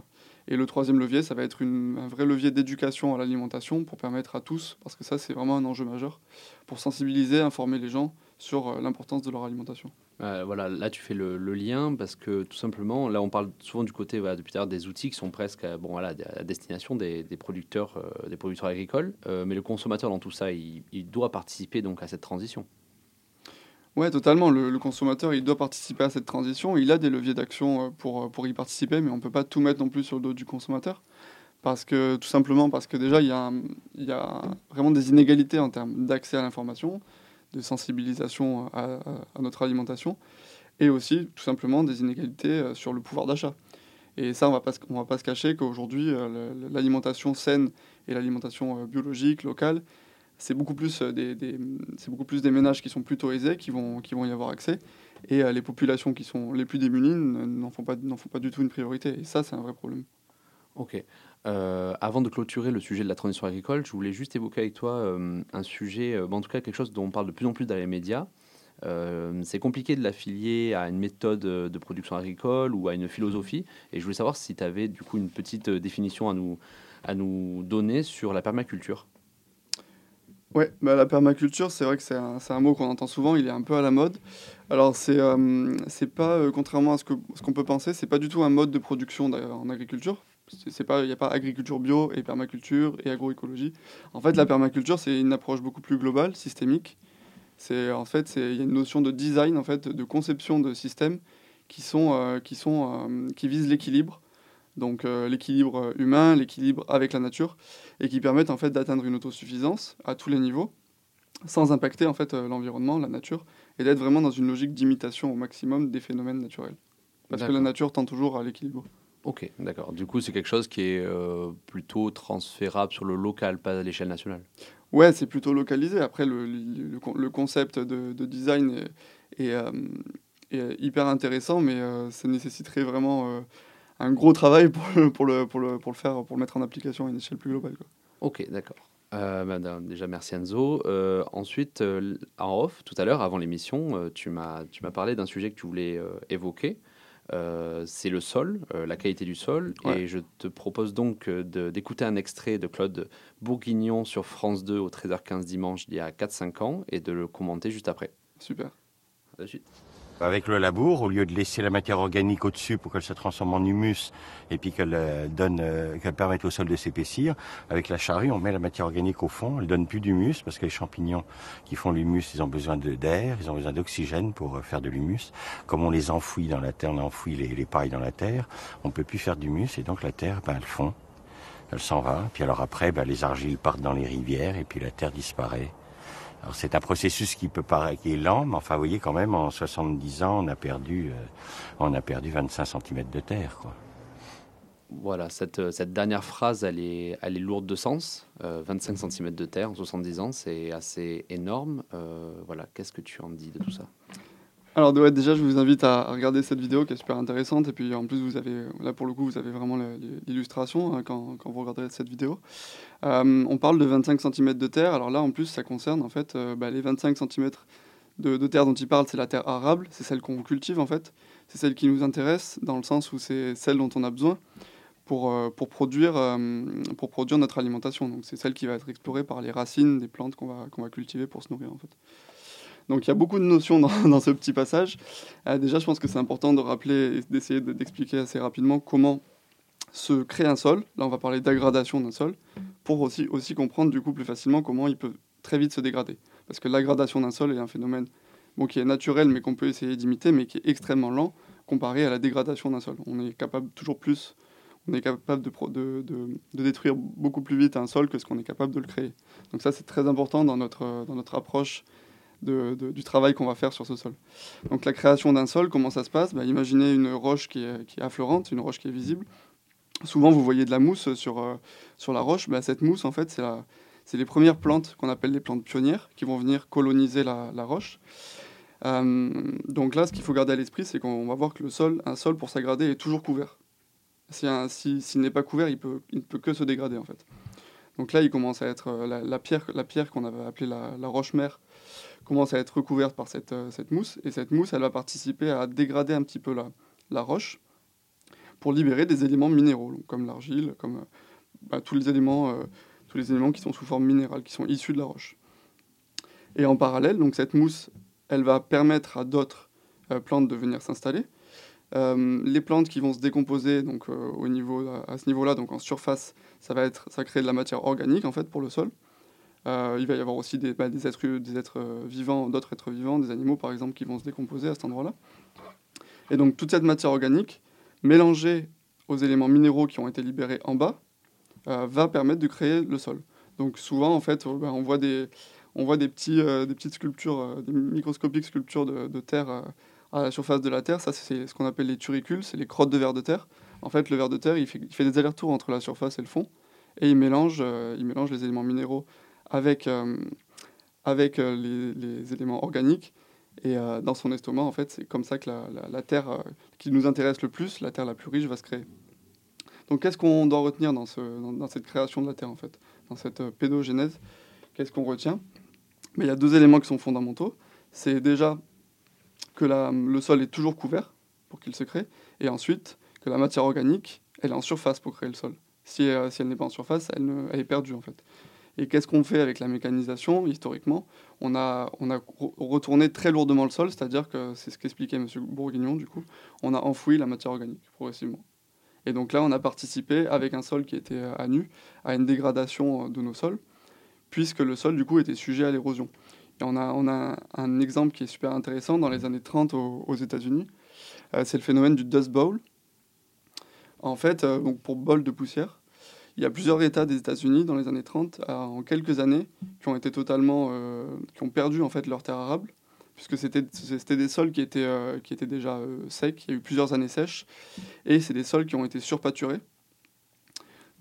S3: Et le troisième levier, ça va être un vrai levier d'éducation à l'alimentation pour permettre à tous, parce que ça c'est vraiment un enjeu majeur, pour sensibiliser, informer les gens sur l'importance de leur alimentation.
S2: Euh, voilà, là tu fais le, lien parce que tout simplement, là on parle souvent du côté depuis tard des outils qui sont presque euh, bon, voilà, à destination des, producteurs, euh, des producteurs agricoles, mais le consommateur dans tout ça, il, doit participer donc à cette transition.
S3: Oui, totalement. Le, consommateur, il doit participer à cette transition. Il a des leviers d'action pour, pour y participer, mais on ne peut pas tout mettre non plus sur le dos du consommateur. Parce que, tout simplement parce que déjà, il y a, y a vraiment des inégalités en termes d'accès à l'information, de sensibilisation à, notre alimentation, et aussi tout simplement des inégalités euh, sur le pouvoir d'achat. Et ça, on ne va pas se cacher qu'aujourd'hui, euh, l'alimentation saine et l'alimentation euh, biologique, locale, c'est beaucoup, plus des, des beaucoup plus des ménages qui sont plutôt aisés qui vont, qui vont y avoir accès. Et les populations qui sont les plus démunies n'en font, pas, font pas du tout une priorité. Et ça, c'est un vrai problème.
S2: Ok. Euh, avant de clôturer le sujet de la transition agricole, je voulais juste évoquer avec toi euh, un sujet, euh, en tout cas quelque chose dont on parle de plus en plus dans les médias. c'est compliqué de l'affilier à une méthode de production agricole ou à une philosophie. Et je voulais savoir si tu avais du coup une petite définition à nous, à nous donner sur la permaculture.
S3: Ouais, bah la permaculture, c'est vrai que c'est un, un, mot qu'on entend souvent, il est un peu à la mode. Alors, c'est c'est pas, contrairement à ce qu'on ce qu'on peut penser, c'est pas du tout un mode de production en agriculture. Il n'y a pas agriculture bio et permaculture et agroécologie. En fait la permaculture c'est une approche beaucoup plus globale systémique. En fait il y a une notion de design en fait de conception de systèmes qui sont euh, qui sont euh, qui visent l'équilibre. Donc euh, l'équilibre humain l'équilibre avec la nature et qui permettent en fait d'atteindre une autosuffisance à tous les niveaux sans impacter en fait l'environnement la nature et d'être vraiment dans une logique d'imitation au maximum des phénomènes naturels parce que la nature tend toujours à l'équilibre
S2: Ok, d'accord. Du coup, c'est quelque chose qui est euh, plutôt transférable sur le local, pas à l'échelle nationale?
S3: Ouais, c'est plutôt localisé. Après, le, le, concept de, design est, euh, est, hyper intéressant, mais euh, ça nécessiterait vraiment un gros travail pour, pour, le, pour, le, pour le faire, pour le mettre en application à une échelle plus globale. Quoi.
S2: Ok, d'accord. Bah, déjà, merci Enzo. ensuite, en off, tout à l'heure, avant l'émission, tu m'as parlé d'un sujet que tu voulais évoquer. Euh, c'est le sol, euh, la qualité du sol. Et je te propose donc euh, d'écouter un extrait de Claude Bourguignon sur France 2 au 13h15 dimanche il y a 4-5 ans et de le commenter juste après.
S3: Super.
S2: À de suite.
S5: Avec le labour, au lieu de laisser la matière organique au-dessus pour qu'elle se transforme en humus et puis qu'elle euh, donne, euh, qu'elle permette au sol de s'épaissir, avec la charrue, on met la matière organique au fond. Elle donne plus d'humus parce que les champignons qui font l'humus, ils ont besoin d'air, ils ont besoin d'oxygène pour euh, faire de l'humus. Comme on les enfouit dans la terre, on enfouit les, les pailles dans la terre, on peut plus faire d'humus et donc la terre, ben, elle fond, elle s'en va. Puis alors après, ben, les argiles partent dans les rivières et puis la terre disparaît. Alors c'est un processus qui peut paraître qui est lent, mais enfin vous voyez quand même en 70 ans on a perdu euh, on a perdu 25 cm de terre quoi.
S2: Voilà, cette, euh, cette, dernière phrase, elle est, elle est lourde de sens. 25 euh, cm de terre en 70 ans, c'est assez énorme. voilà, qu'est-ce que tu en dis de tout ça?
S3: Alors déjà, je vous invite à regarder cette vidéo qui est super intéressante. Et puis en plus, vous avez, là pour le coup, vous avez vraiment l'illustration hein, quand, vous regarderez cette vidéo. Euh, on parle de 25 cm de terre. Alors là, en plus, ça concerne en fait euh, bah, les 25 cm de, terre dont il parle, c'est la terre arable. C'est celle qu'on cultive en fait. C'est celle qui nous intéresse dans le sens où c'est celle dont on a besoin pour, euh, produire notre alimentation. Donc c'est celle qui va être explorée par les racines des plantes qu'on va, qu'on va cultiver pour se nourrir en fait. Donc il y a beaucoup de notions [LAUGHS] dans, ce petit passage. Euh, déjà, je pense que c'est important de rappeler et d'essayer d'expliquer assez rapidement comment se crée un sol. Là, on va parler d'aggradation d'un sol pour aussi, aussi comprendre du coup plus facilement comment il peut très vite se dégrader. Parce que l'aggradation d'un sol est un phénomène qui est naturel mais qu'on peut essayer d'imiter mais qui est extrêmement lent comparé à la dégradation d'un sol. On est capable toujours plus, on est capable de, de, de, détruire beaucoup plus vite un sol que ce qu'on est capable de le créer. Donc ça c'est très important dans notre, dans notre approche du travail qu'on va faire sur ce sol. Donc la création d'un sol, comment ça se passe? Bah, Imaginez une roche qui est, affleurante, une roche qui est visible. Souvent, vous voyez de la mousse sur, euh, sur la roche. Bah, cette mousse, en fait, c'est, c'est les premières plantes qu'on appelle les plantes pionnières qui vont venir coloniser la, roche. Euh, donc là, ce qu'il faut garder à l'esprit, c'est qu'on va voir que le sol, un sol pour s'agrader, est toujours couvert. S'il si, s'il n'est pas couvert, il, peut, il ne peut que se dégrader en fait. Donc là, il commence à être la, la pierre, la pierre qu'on avait appelée la, la roche-mère commence à être recouverte par cette, cette mousse et cette mousse, elle va participer à dégrader un petit peu la, la roche pour libérer des éléments minéraux, comme l'argile, comme bah, tous les éléments, euh, tous les éléments qui sont sous forme minérale, qui sont issus de la roche. Et en parallèle, donc cette mousse, elle va permettre à d'autres euh, plantes de venir s'installer. Euh, les plantes qui vont se décomposer donc au niveau à, ce niveau-là, donc en surface, ça va être ça crée de la matière organique en fait pour le sol. Il va y avoir aussi des, bah, des êtres, des êtres vivants, d'autres êtres vivants, des animaux par exemple qui vont se décomposer à cet endroit-là. Et donc toute cette matière organique mélangée aux éléments minéraux qui ont été libérés en bas euh, va permettre de créer le sol. Donc souvent, en fait, euh, ben, on voit des, on voit des, petits, euh, des petites sculptures, des microscopiques sculptures de, de terre à la surface de la Terre. Ça, c'est ce qu'on appelle les turicules, c'est les crottes de verre de terre. En fait, le verre de terre, il fait, il fait des allers-retours entre la surface et le fond, et il mélange, il mélange les éléments minéraux avec, avec les, les, éléments organiques. Et dans son estomac, en fait, c'est comme ça que la, la, terre qui nous intéresse le plus, la terre la plus riche, va se créer. Donc qu'est-ce qu'on doit retenir dans, ce, dans, cette création de la Terre, en fait, dans cette euh, pédogénèse Qu'est-ce qu'on retient? Mais il y a deux éléments qui sont fondamentaux. C'est déjà que la, le sol est toujours couvert pour qu'il se crée, et ensuite que la matière organique, elle est en surface pour créer le sol. Si, euh, si elle n'est pas en surface, elle, elle, est perdue en fait. Et qu'est-ce qu'on fait avec la mécanisation Historiquement, on a, on a retourné très lourdement le sol, c'est-à-dire que c'est ce qu'expliquait M. Bourguignon, du coup, on a enfoui la matière organique progressivement. Et donc là, on a participé, avec un sol qui était à nu, à une dégradation euh, de nos sols, puisque le sol, du coup, était sujet à l'érosion. Et on a, on a un exemple qui est super intéressant dans les années 30 aux, États-Unis. Euh, c'est le phénomène du Dust Bowl. En fait, euh, donc pour bol de poussière, il y a plusieurs États des États-Unis dans les années 30, euh, en quelques années, qui ont été totalement, euh, qui ont perdu en fait leur terre arable puisque c'était des sols qui étaient, euh, déjà secs, il y a eu plusieurs années sèches, et c'est des sols qui ont été surpâturés.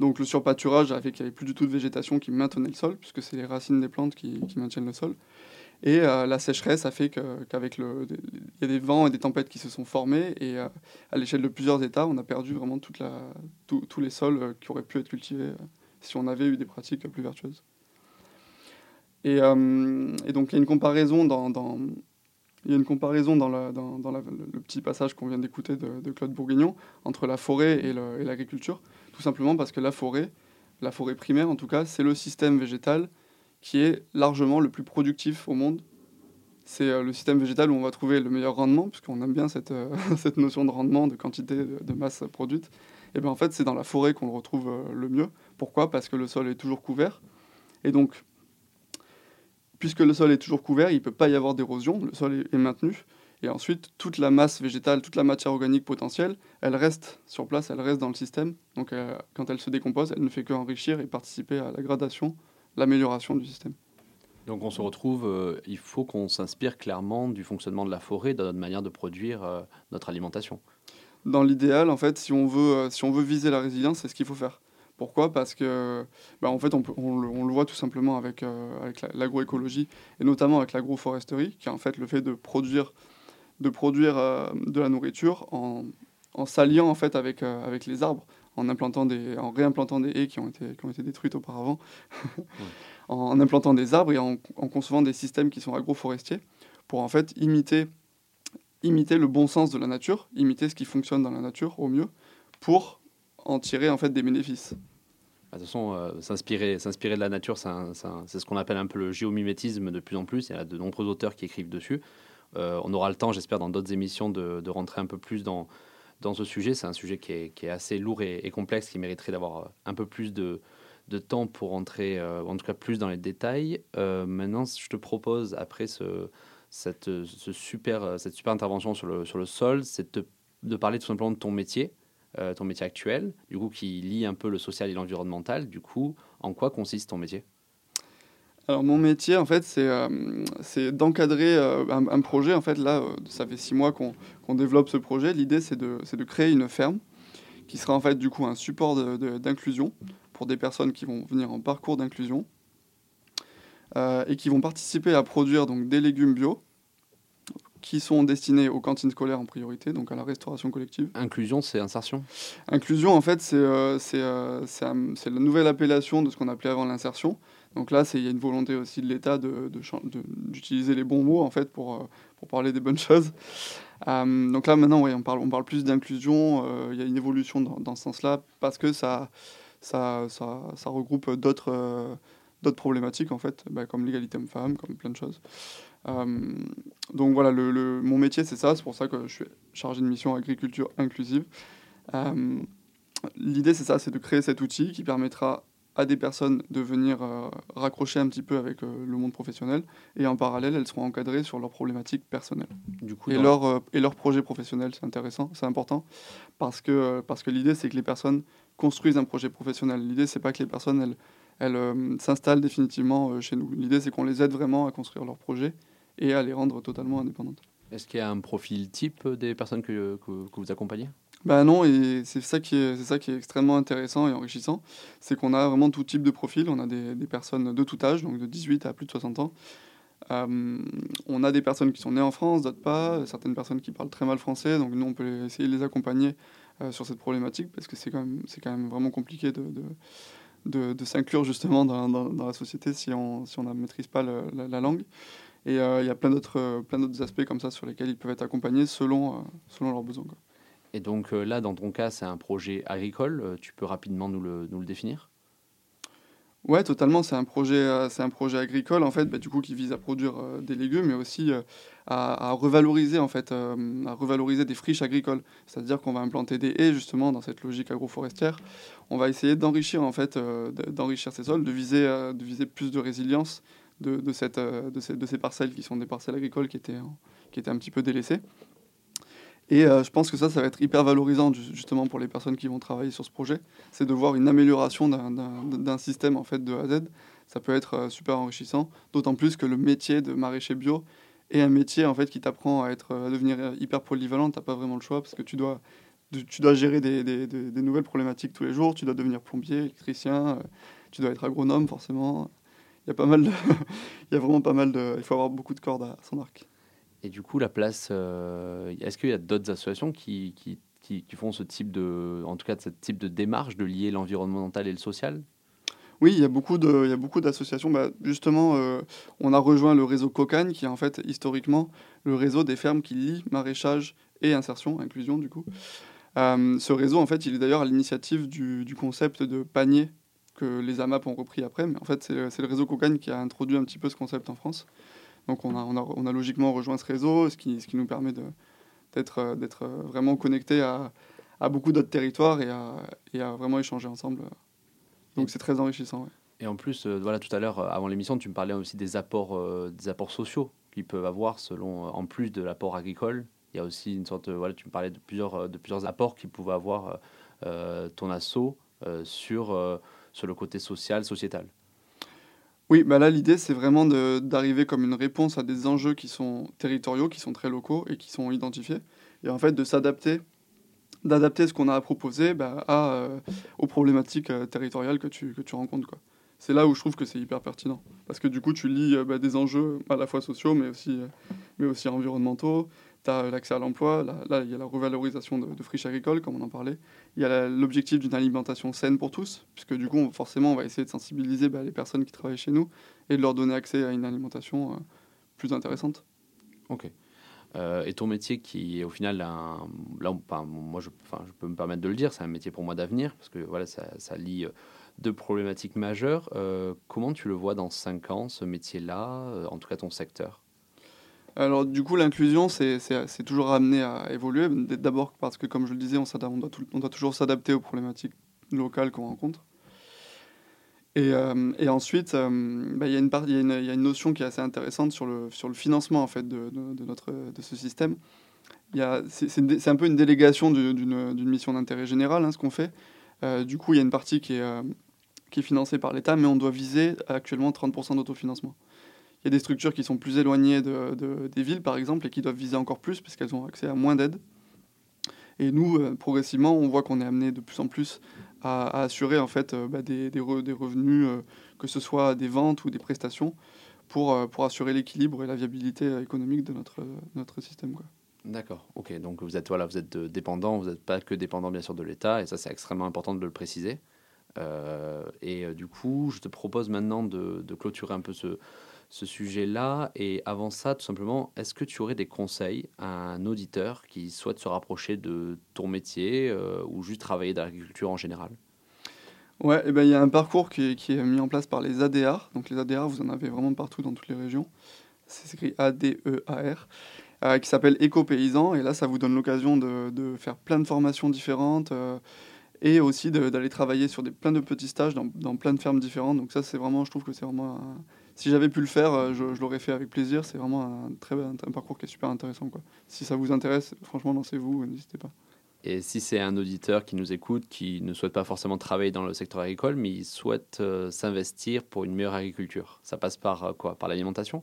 S3: Donc le surpâturage a fait qu'il n'y avait plus du tout de végétation qui maintenait le sol, puisque c'est les racines des plantes qui, maintiennent le sol. Et euh, la sécheresse a fait qu'avec qu le, il y a des vents et des tempêtes qui se sont formés, et euh, à l'échelle de plusieurs États, on a perdu vraiment tous les sols euh, qui auraient pu être cultivés si on avait eu des pratiques plus vertueuses. Et, donc il y a une comparaison dans, il y a une comparaison dans, le petit passage qu'on vient d'écouter de, de, Claude Bourguignon entre la forêt et l'agriculture, tout simplement parce que la forêt, la forêt primaire en tout cas, c'est le système végétal qui est largement le plus productif au monde. C'est euh, le système végétal où on va trouver le meilleur rendement, puisqu'on aime bien cette, euh, [LAUGHS] cette notion de rendement, de quantité de, masse produite. Et bien en fait, c'est dans la forêt qu'on le retrouve euh, le mieux. Pourquoi? Parce que le sol est toujours couvert. Et donc, puisque le sol est toujours couvert, il ne peut pas y avoir d'érosion, le sol est, maintenu. Et ensuite, toute la masse végétale, toute la matière organique potentielle, elle reste sur place, elle reste dans le système. Donc quand elle se décompose, elle ne fait qu'enrichir et participer à la gradation, l'amélioration du système.
S2: Donc on se retrouve, euh, il faut qu'on s'inspire clairement du fonctionnement de la forêt dans notre manière de produire euh, notre alimentation.
S3: Dans l'idéal, en fait, si on, veut, euh, si on veut viser la résilience, c'est ce qu'il faut faire. Pourquoi? Parce que, bah, en fait, on, peut, on, le, on, le, voit tout simplement avec, avec l'agroécologie et notamment avec l'agroforesterie, qui est en fait le fait de produire, de, produire de la nourriture en, en s'alliant en fait avec, avec les arbres, en, implantant des, en réimplantant des haies qui ont été, qui ont été détruites auparavant, [LAUGHS] en implantant des arbres et en, en, concevant des systèmes qui sont agroforestiers pour en fait imiter, imiter le bon sens de la nature, imiter ce qui fonctionne dans la nature au mieux pour en tirer en fait des bénéfices.
S2: De toute façon, euh, s'inspirer, s'inspirer de la nature, c'est ce qu'on appelle un peu le géomimétisme de plus en plus. Il y a de nombreux auteurs qui écrivent dessus. Euh, on aura le temps, j'espère, dans d'autres émissions, de, de, rentrer un peu plus dans, dans ce sujet. C'est un sujet qui est, assez lourd et, complexe, qui mériterait d'avoir un peu plus de, temps pour rentrer, euh, en tout cas plus dans les détails. Euh, maintenant, je te propose, après ce, cette, ce super, cette super intervention sur le, sol, c'est de, parler tout simplement de ton métier euh, ton métier actuel, du coup, qui lie un peu le social et l'environnemental. Du coup, en quoi consiste ton métier?
S3: Alors mon métier, en fait, c'est euh, d'encadrer euh, un, un, projet. En fait, là, euh, ça fait six mois qu'on qu développe ce projet. L'idée, c'est de, de, créer une ferme qui sera en fait du coup un support d'inclusion de, pour des personnes qui vont venir en parcours d'inclusion euh, et qui vont participer à produire donc des légumes bio qui sont destinés aux cantines scolaires en priorité, donc à la restauration collective.
S2: Inclusion, c'est insertion?
S3: Inclusion, en fait, c'est la nouvelle appellation de ce qu'on appelait avant l'insertion. Donc là, il y a une volonté aussi de l'État de- de d'utiliser les bons mots, en fait, pour, euh, pour parler des bonnes [LAUGHS] choses. Euh, donc là, maintenant, on, parle, on parle plus d'inclusion. euh, Il y a une évolution dans, dans ce sens-là, parce que ça, ça, ça, regroupe d'autres problématiques, en fait, bah, comme l'égalité homme-femme, comme plein de choses. Donc voilà, le, mon métier, c'est ça. C'est pour ça que je suis chargé de mission agriculture inclusive. L'idée, c'est ça, c'est de créer cet outil qui permettra à des personnes de venir euh, raccrocher un petit peu avec euh, le monde professionnel et en parallèle, elles seront encadrées sur leurs problématiques personnelles.
S2: Du coup,
S3: Et leur, euh, et leur projet professionnel, c'est intéressant, c'est important, parce que, parce que l'idée, c'est que les personnes construisent un projet professionnel. L'idée, c'est pas que les personnes, elles, elles s'installent définitivement chez nous. L'idée, c'est qu'on les aide vraiment à construire leur projet et à les rendre totalement indépendantes.
S2: Est-ce qu'il y a un profil type des personnes que, que, que vous accompagnez?
S3: Bah non, et c'est ça, qui est- c'est ça qui est extrêmement intéressant et enrichissant, c'est qu'on a vraiment tout type de profil. On a des, personnes de tout âge, donc de 18 à plus de 60 ans. Euh, on a des personnes qui sont nées en France, d'autres pas, certaines personnes qui parlent très mal français, donc nous on peut essayer de les accompagner euh, sur cette problématique parce que c'est quand, même- c'est quand même vraiment compliqué de, de, de- s'inclure justement dans, dans- la société si on si on ne maîtrise pas la, la langue. Et euh, il y a plein d'autres plein d'autres aspects comme ça sur lesquels ils peuvent être accompagnés selon, selon leurs besoins.
S2: Et donc euh, là, dans ton cas, c'est un projet agricole. Euh, Tu peux rapidement nous le, nous le définir?
S3: Ouais, totalement. C'est un projet, euh, c'est un projet agricole en fait, bah, du coup qui vise à produire des légumes, mais aussi à, revaloriser en fait, à revaloriser des friches agricoles. C'est-à-dire qu'on va implanter des haies justement dans cette logique agroforestière. On va essayer d'enrichir en fait, de- d'enrichir ces sols, de viser, de viser plus de résilience de, de cette, ces, de ces parcelles qui sont des parcelles agricoles qui étaient, qui étaient un petit peu délaissées. Et euh, je pense que ça, ça va être hyper valorisant ju- justement pour les personnes qui vont travailler sur ce projet c'est de voir une amélioration d'un- système en fait de A à Z. Ça peut être euh, super enrichissant, d'autant plus que le métier de maraîcher bio est un métier en fait qui t'apprend à être à devenir euh, hyper polyvalent. T'as pas vraiment le choix parce que tu dois tu dois gérer des, nouvelles problématiques tous les jours. Tu dois devenir plombier, électricien, euh, tu dois être agronome forcément. Il y a pas mal [LAUGHS] il y a vraiment pas mal de, il faut avoir beaucoup de cordes à son arc.
S2: Et du coup, la place, euh, est-ce qu'il y a d'autres associations qui, qui, qui, font ce type de, en tout cas, ce type de démarche de lier l'environnemental et le social?
S3: Oui, il y a beaucoup de, il y a beaucoup d'associations. Bah, justement, euh, on a rejoint le réseau Cocagne, qui est en fait historiquement le réseau des fermes qui lient maraîchage et insertion, inclusion du coup. Euh, ce réseau, en fait, il est d'ailleurs à l'initiative du, du concept de panier que les AMAP ont repris après. Mais en fait, c'est le réseau Cocagne qui a introduit un petit peu ce concept en France. Donc, on a, on a, on a logiquement rejoint ce réseau, ce qui, ce qui nous permet d'être euh, d'être euh, vraiment connectés à, à beaucoup d'autres territoires et à, et à vraiment échanger ensemble. Donc, c'est très enrichissant. ouais.
S2: Et en plus, euh, voilà, tout à l'heure, avant l'émission, tu me parlais aussi des apports, euh, des apports sociaux qu'ils peuvent avoir selon, en plus de l'apport agricole. Il y a aussi une sorte, de- voilà, tu me parlais de plusieurs, de plusieurs apports qu'ils pouvaient avoir euh, ton assaut sur, sur le côté social, sociétal.
S3: Oui, bah là l'idée c'est vraiment d'arriver comme une réponse à des enjeux qui sont territoriaux, qui sont très locaux et qui sont identifiés, et en fait de s'adapter, d'adapter ce qu'on a à proposer bah, à, euh, aux problématiques euh, territoriales que tu, que tu rencontres. C'est là où je trouve que c'est hyper pertinent, parce que du coup tu lis euh, bah, des enjeux à la fois sociaux mais aussi, mais aussi environnementaux, as l'accès à l'emploi, là, il y a la revalorisation de, de friches agricoles comme on en parlait, il y a l'objectif d'une alimentation saine pour tous, puisque du coup, forcément, on va essayer de sensibiliser bah, les personnes qui travaillent chez nous et de leur donner accès à une alimentation euh, plus intéressante.
S2: Ok. Euh, et ton métier qui est au final là, moi je, peux me permettre de le dire, c'est un métier pour moi d'avenir parce que voilà, ça, ça lie euh, deux problématiques majeures. Euh, comment tu le vois dans cinq ans ce métier-là, euh, en tout cas ton secteur?
S3: Alors, du coup, l'inclusion, c'est toujours amené à évoluer. D'abord parce que, comme je le disais, on, on, doit, on doit toujours s'adapter aux problématiques locales qu'on rencontre. Et, euh, ensuite, euh, bah, il y, il y, il y a une notion qui est assez intéressante sur le, sur le financement en fait, de, de- notre, de ce système. Il C'est un peu une délégation du- d'une d'une mission d'intérêt général, hein, ce qu'on fait. Euh, du coup, il y a une partie qui est, euh, qui est financée par l'État, mais on doit viser actuellement 30% d'autofinancement. Il y a des structures qui sont plus éloignées de, de- des villes, par exemple, et qui doivent viser encore plus, puisqu'elles ont accès à moins d'aide. Et nous, euh, progressivement, on voit qu'on est amené de plus en plus à, assurer en fait, euh, bah, des, des re- des revenus, euh, que ce soit des ventes ou des prestations, pour, assurer l'équilibre et la viabilité économique de notre, système.
S2: D'accord, ok. Donc vous êtes, voilà, vous êtes dépendant, vous n'êtes pas que dépendant bien sûr de l'État, et ça c'est extrêmement important de le préciser. et du coup, je te propose maintenant de clôturer un peu ce, ce sujet-là. Et avant ça, tout simplement, est-ce que tu aurais des conseils à un auditeur qui souhaite se rapprocher de ton métier euh, ou juste travailler dans l'agriculture en général?
S3: Ouais, eh ben, il y a un parcours qui est, mis en place par les ADR. Donc les ADR, vous en avez vraiment partout dans toutes les régions. C'est écrit A-D-E-A-R. Euh, qui s'appelle Éco-Paysan. Et là, ça vous donne l'occasion de, faire plein de formations différentes euh, et aussi d'aller travailler sur des, plein de petits stages dans, plein de fermes différentes. Donc ça, c'est vraiment, je trouve que c'est vraiment si j'avais pu le faire, euh, je, l'aurais fait avec plaisir. C'est vraiment un, très, un, parcours qui est super intéressant. Quoi. Si ça vous intéresse, franchement, lancez-vous, n'hésitez pas.
S2: Et si c'est un auditeur qui nous écoute, qui ne souhaite pas forcément travailler dans le secteur agricole, mais il souhaite euh, s'investir pour une meilleure agriculture, ça passe par euh, quoi? Par l'alimentation?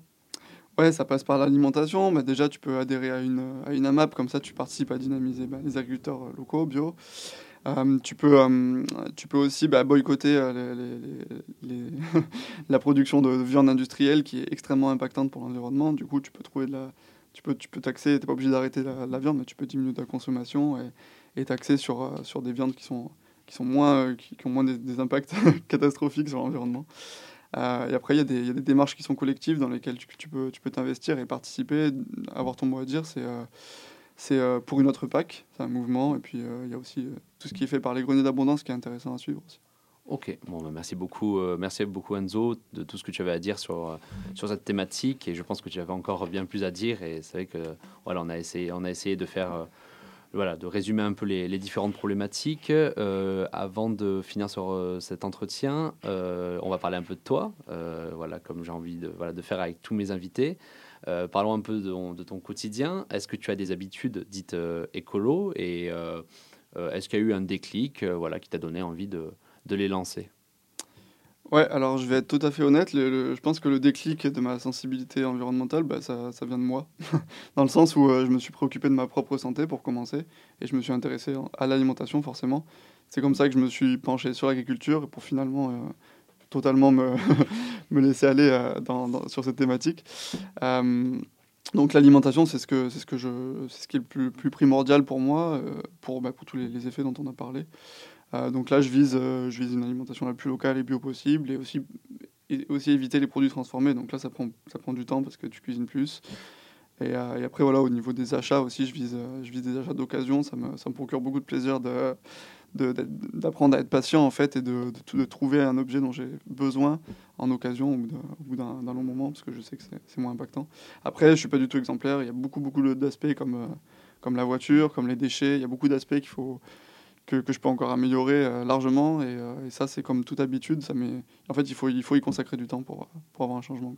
S3: Ouais, ça passe par l'alimentation. Mais déjà, tu peux adhérer à une, à une AMAP, comme ça, tu participes à dynamiser bah, les agriculteurs locaux, bio. Euh, tu, peux, euh, tu peux aussi bah, boycotter euh, [LAUGHS] la production de viande industrielle qui est extrêmement impactante pour l'environnement. Du coup, tu peux trouver tu peux, tu peux taxer, tu n'es pas obligé d'arrêter la, viande, mais tu peux diminuer ta consommation et, taxer sur, sur des viandes qui, sont, qui, sont moins, qui, ont moins des, impacts [LAUGHS] catastrophiques sur l'environnement. et après, il y, y, a des démarches qui sont collectives dans lesquelles tu, tu peux t'investir et participer, avoir ton mot à dire. C'est c'est euh, pour une autre PAC, c'est un mouvement. Et puis euh, il y a aussi euh, tout ce qui est fait par les greniers d'abondance qui est intéressant à suivre aussi.
S2: Ok, bon, bah, merci beaucoup, merci beaucoup Enzo de tout ce que tu avais à dire sur, sur cette thématique et je pense que tu avais encore bien plus à dire et c'est vrai que voilà, on a essayé, on a essayé de faire voilà, de résumer un peu les, les différentes problématiques. avant de finir sur cet entretien, on va parler un peu de toi, voilà, comme j'ai envie de, voilà, de faire avec tous mes invités. Euh, parlons un peu de, ton quotidien. Est-ce que tu as des habitudes dites euh, écolo et euh, est-ce qu'il y a eu un déclic voilà, qui t'a donné envie de, de, les lancer?
S3: Ouais, alors je vais être tout à fait honnête. je pense que le déclic de ma sensibilité environnementale, bah, ça, ça, vient de moi. [LAUGHS] Dans le sens où je me suis préoccupé de ma propre santé pour commencer et je me suis intéressé à l'alimentation forcément. C'est comme ça que je me suis penché sur l'agriculture pour finalement totalement me, [LAUGHS] me laisser aller euh, sur cette thématique. Euh, donc l'alimentation, c'est ce ce ce qui est le plus, plus primordial pour moi euh, pour bah, pour tous les, effets dont on a parlé. donc là, je vise je vise une alimentation la plus locale et bio possible et aussi et aussi éviter les produits transformés. Donc là, ça prend ça prend du temps parce que tu cuisines plus. Et, et après voilà, au niveau des achats aussi, je vise je vise des achats d'occasion. Ça me ça me procure beaucoup de plaisir d'apprendre à être patient en fait et de, trouver un objet dont j'ai besoin en occasion au bout d'un long moment parce que je sais que c'est moins impactant. Après, je suis pas du tout exemplaire. Il y a beaucoup beaucoup d'aspects comme euh, comme la voiture, comme les déchets. Il y a beaucoup d'aspects qu'il que, je peux encore améliorer euh, largement et, euh, et ça c'est comme toute habitude. Ça en fait il faut il faut y consacrer du temps pour pour avoir un changement.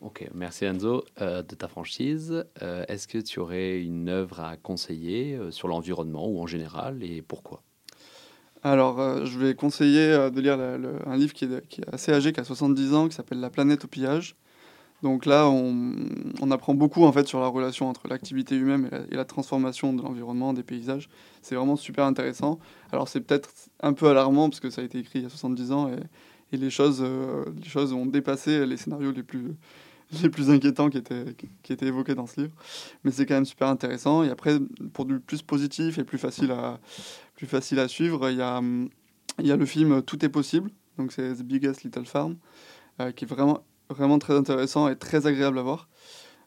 S2: Ok, merci Enzo de ta franchise. Est-ce que tu aurais une œuvre à conseiller sur l'environnement ou en général et pourquoi?
S3: Alors, euh, je vais conseiller euh, de lire un livre qui est, assez âgé, qui a 70 ans, qui s'appelle La planète au pillage. Donc là, on, apprend beaucoup en fait sur la relation entre l'activité humaine et la, transformation de l'environnement, des paysages. C'est vraiment super intéressant. Alors c'est peut-être un peu alarmant parce que ça a été écrit il y a 70 ans et, les, choses, euh, les choses ont dépassé les scénarios les plus, [LAUGHS] les plus inquiétants qui étaient, qui étaient évoqués dans ce livre. Mais c'est quand même super intéressant. Et après, pour du plus positif et plus facile à, plus facile à suivre, il y a, y a le film Tout est possible, donc c'est The Biggest Little Farm, euh, qui est vraiment, vraiment très intéressant et très agréable à voir,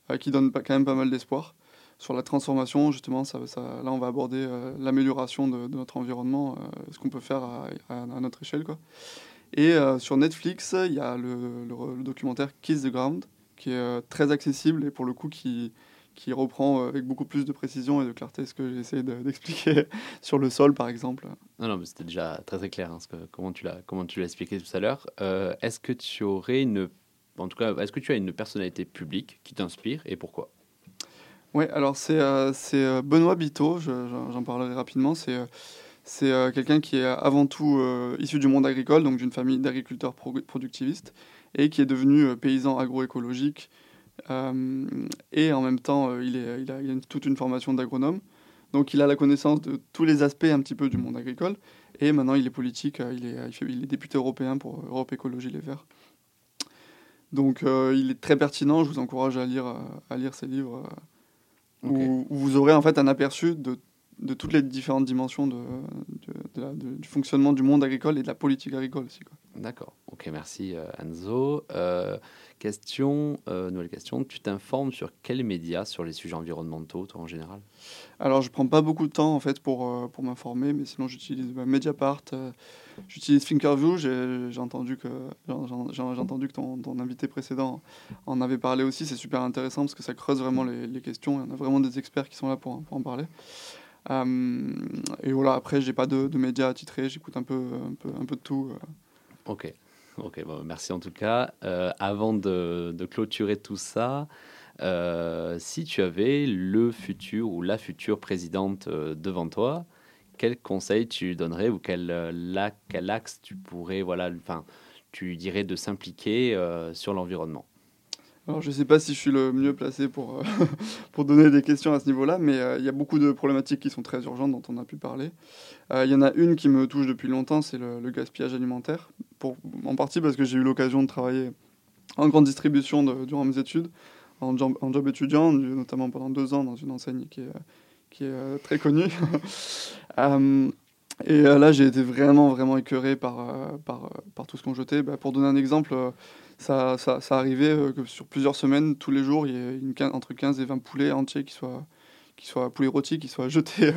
S3: euh, qui donne quand même pas mal d'espoir sur la transformation, justement, là on va aborder euh, l'amélioration de, notre environnement, ce qu'on peut faire à, notre échelle. Quoi. Et sur Netflix, il y a le, documentaire Kiss the Ground, qui est très accessible et pour le coup qui, qui reprend euh, avec beaucoup plus de précision et de clarté ce que j'ai essayé [LAUGHS] d'expliquer sur le sol, par exemple.
S2: Non, non, mais c'était déjà très très clair, hein, ce que, comment tu l'as comment tu l'as expliqué tout à l'heure. Euh, est-ce que tu aurais une, en tout cas, est-ce que tu as une personnalité publique qui t'inspire et pourquoi?
S3: Oui, alors c'est euh, Benoît Biteau, j'en parlerai rapidement. C'est c'est quelqu'un qui est avant tout issu du monde agricole, donc d'une famille d'agriculteurs productivistes, et qui est devenu paysan agroécologique euh, et en même temps, euh, il, est, il, a, toute une formation d'agronome. Donc il a la connaissance de tous les aspects un petit peu du monde agricole. Et maintenant, il est politique, euh, il est, il, est député européen pour Europe Écologie Les Verts. Donc euh, il est très pertinent, je vous encourage à lire, à lire ces livres, euh, où vous aurez en fait un aperçu de, de toutes les différentes dimensions de, la- du fonctionnement du monde agricole et de la politique agricole aussi.
S2: D'accord. Ok, merci euh, Enzo. Euh, question, euh, nouvelle question. Tu t'informes sur quels médias sur les sujets environnementaux, toi en général?
S3: Alors je prends pas beaucoup de temps en fait pour, pour m'informer, mais sinon j'utilise bah, Mediapart, j'utilise Thinkerview, j'ai entendu que, j'ai entendu que ton, ton invité précédent en avait parlé aussi, c'est super intéressant parce que ça creuse vraiment les, les questions, il y en a vraiment des experts qui sont là pour, pour en parler. Euh, et voilà, après j'ai pas de, de médias attitrés, j'écoute un peu, un, peu, un peu de tout. euh.
S2: Ok. Ok, bon, merci en tout cas. Euh, avant de, clôturer tout ça, si tu avais le futur ou la future présidente devant toi, quel conseil tu donnerais ou quel, la- quel axe tu pourrais, voilà, enfin, tu dirais de s'impliquer sur l'environnement?
S3: Alors, je ne sais pas si je suis le mieux placé pour, euh, [LAUGHS] pour donner des questions à ce niveau-là, mais euh, il y a beaucoup de problématiques qui sont très urgentes dont on a pu parler. Euh, Il y en a une qui me touche depuis longtemps, c'est le, gaspillage alimentaire. Pour, en partie parce que j'ai eu l'occasion de travailler en grande distribution durant mes études, en job, étudiant, notamment pendant deux ans dans une enseigne qui est, qui est très connue. [LAUGHS] Et là, j'ai été vraiment, vraiment écœuré par, par, tout ce qu'on jetait. Bah, pour donner un exemple, ça, arrivait euh, que sur plusieurs semaines, tous les jours, il y ait entre 15 et 20 poulets entiers qui soient, qui soient poulets rôtis, qui soient [LAUGHS] jetés.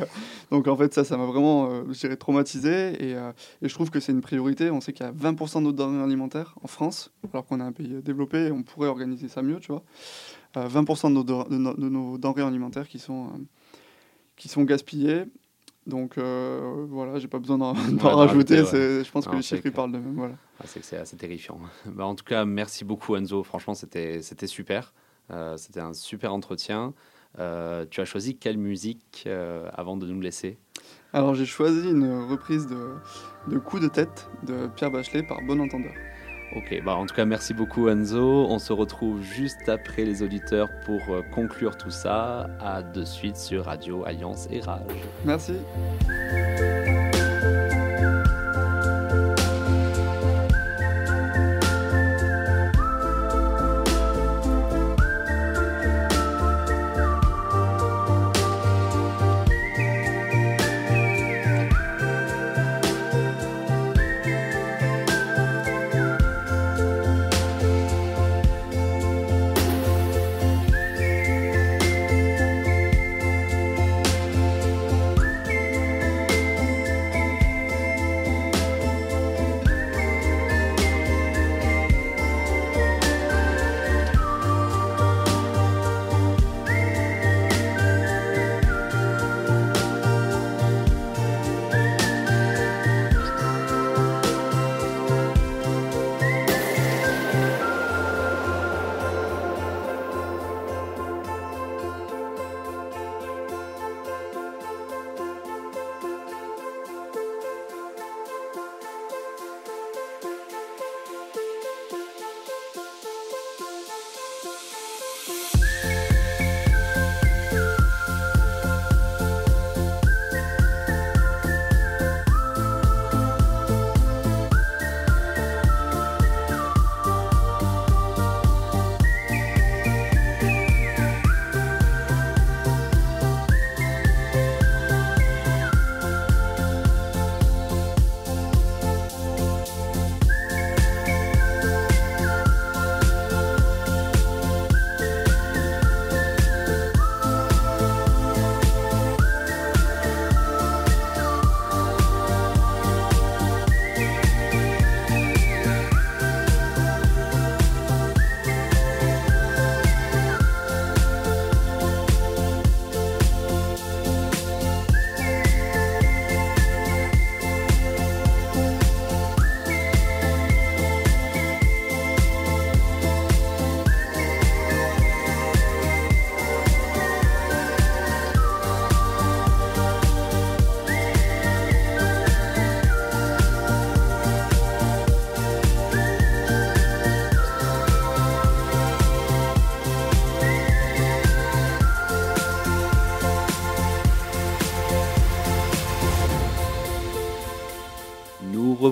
S3: Donc en fait, ça, ça m'a vraiment, euh, je dirais, traumatisé. Et, euh, et je trouve que c'est une priorité. On sait qu'il y a 20% de nos denrées alimentaires en France, alors qu'on est un pays développé on pourrait organiser ça mieux, tu vois. Euh, 20% de nos, de, nos- de nos denrées alimentaires qui sont, qui sont gaspillées. Donc euh, voilà, j'ai pas besoin d'en rajouter.
S2: rajouter, ouais.
S3: c'est- Je pense
S2: Non,
S3: que les chiffres ils
S2: clair.
S3: parlent de même. Voilà.
S2: Ah, c'est que assez terrifiant. [LAUGHS] Bah, en tout cas, merci beaucoup Enzo. Franchement, c'était c'était super. Euh, c'était un super entretien. Euh, tu as choisi quelle musique euh, avant de nous laisser?
S3: Alors j'ai choisi une reprise de, de Coup de tête de Pierre Bachelet par Bon Entendeur.
S2: Ok, bah en tout cas, merci beaucoup Enzo. On se retrouve juste après les auditeurs pour euh, conclure tout ça. À de suite sur Radio Alliance et Rage.
S3: Merci.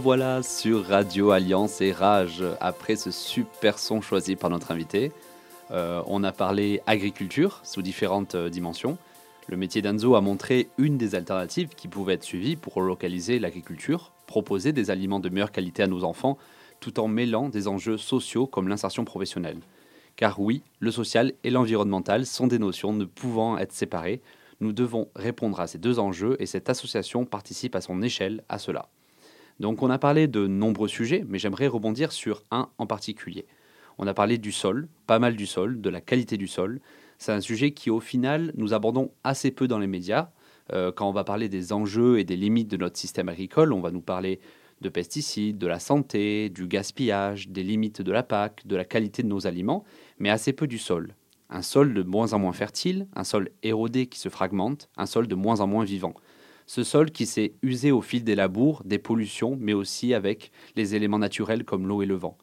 S2: Revoilà sur Radio Alliance et Rage après ce super son choisi par notre invité. Euh, on a parlé agriculture sous différentes euh, dimensions. Le métier d'Anzo a montré une des alternatives qui pouvaient être suivies pour relocaliser l'agriculture, proposer des aliments de meilleure qualité à nos enfants, tout en mêlant des enjeux sociaux comme l'insertion professionnelle. Car oui, le social et l'environnemental sont des notions ne pouvant être séparées. Nous devons répondre à ces deux enjeux et cette association participe à son échelle à cela. Donc on a parlé de nombreux sujets, mais j'aimerais rebondir sur un en particulier. On a parlé du sol, pas mal du sol, de la qualité du sol. C'est un sujet qui au final nous abordons assez peu dans les médias. Euh, quand on va parler des enjeux et des limites de notre système agricole, on va nous parler de pesticides, de la santé, du gaspillage, des limites de la PAC, de la qualité de nos aliments, mais assez peu du sol. Un sol de moins en moins fertile, un sol érodé qui se fragmente, un sol de moins en moins vivant. Ce sol qui s'est usé au fil des labours, des pollutions, mais aussi avec les éléments naturels comme l'eau et le vent.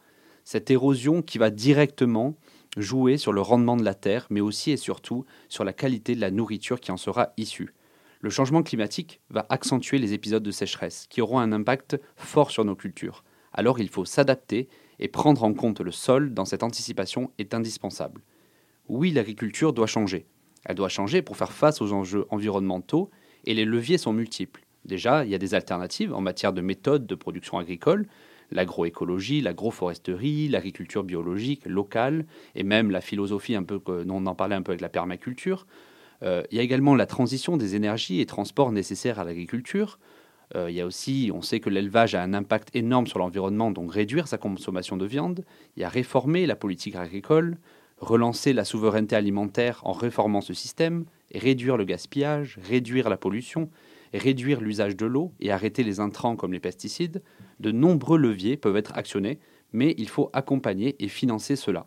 S2: Cette érosion qui va directement jouer sur le rendement de la terre, mais aussi et surtout sur la qualité de la nourriture qui en sera issue. Le changement climatique va accentuer les épisodes de sécheresse, qui auront un impact fort sur nos cultures. Alors il faut s'adapter et prendre en compte le sol dans cette anticipation est indispensable. Oui, l'agriculture doit changer. Elle doit changer pour faire face aux enjeux environnementaux et les leviers sont multiples. Déjà, il y a des alternatives en matière de méthodes de production agricole, l'agroécologie, l'agroforesterie, l'agriculture biologique, locale, et même la philosophie un peu que on en parlait un peu avec la permaculture. Euh, il y a également la transition des énergies et transports nécessaires à l'agriculture. Euh, il y a aussi, on sait que l'élevage a un impact énorme sur l'environnement, donc réduire sa consommation de viande. Il y a réformer la politique agricole, relancer la souveraineté alimentaire en réformant ce système, réduire le gaspillage, réduire la pollution, réduire l'usage de l'eau et arrêter les intrants comme les pesticides, de nombreux leviers peuvent être actionnés, mais il faut accompagner et financer cela.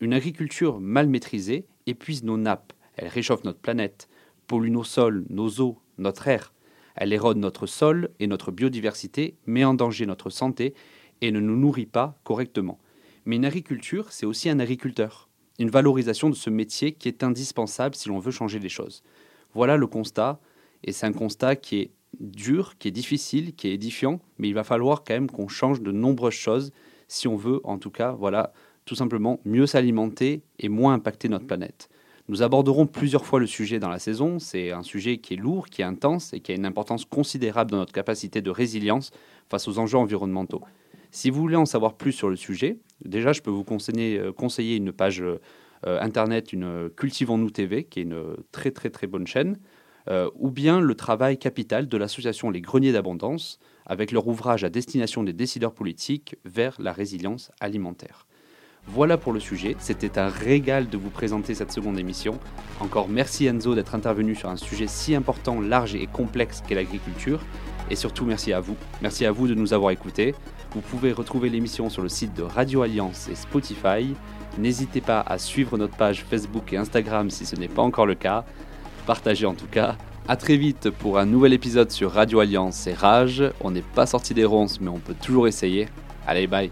S2: Une agriculture mal maîtrisée épuise nos nappes, elle réchauffe notre planète, pollue nos sols, nos eaux, notre air. Elle érode notre sol et notre biodiversité, met en danger notre santé et ne nous nourrit pas correctement. Mais une agriculture, c'est aussi un agriculteur. Une valorisation de ce métier qui est indispensable si l'on veut changer les choses. Voilà le constat, et c'est un constat qui est dur, qui est difficile, qui est édifiant, mais il va falloir quand même qu'on change de nombreuses choses si on veut, en tout cas, voilà, tout simplement mieux s'alimenter et moins impacter notre planète. Nous aborderons plusieurs fois le sujet dans la saison. C'est un sujet qui est lourd, qui est intense et qui a une importance considérable dans notre capacité de résilience face aux enjeux environnementaux. Si vous voulez en savoir plus sur le sujet, déjà, je peux vous conseiller, euh, une page euh, internet, une Cultivons-nous TV, qui est une très très très bonne chaîne. Euh, ou bien le travail capital de l'association Les Greniers d'Abondance, avec leur ouvrage à destination des décideurs politiques vers la résilience alimentaire. Voilà pour le sujet, c'était un régal de vous présenter cette seconde émission. Encore merci Enzo d'être intervenu sur un sujet si important, large et complexe qu'est l'agriculture. Et surtout merci à vous, merci à vous de nous avoir écoutés. Vous pouvez retrouver l'émission sur le site de Radio Alliance et Spotify. N'hésitez pas à suivre notre page Facebook et Instagram si ce n'est pas encore le cas partagez en tout cas. A très vite pour un nouvel épisode sur Radio Alliance et Rage. On n'est pas sorti des ronces, mais on peut toujours essayer. Allez, bye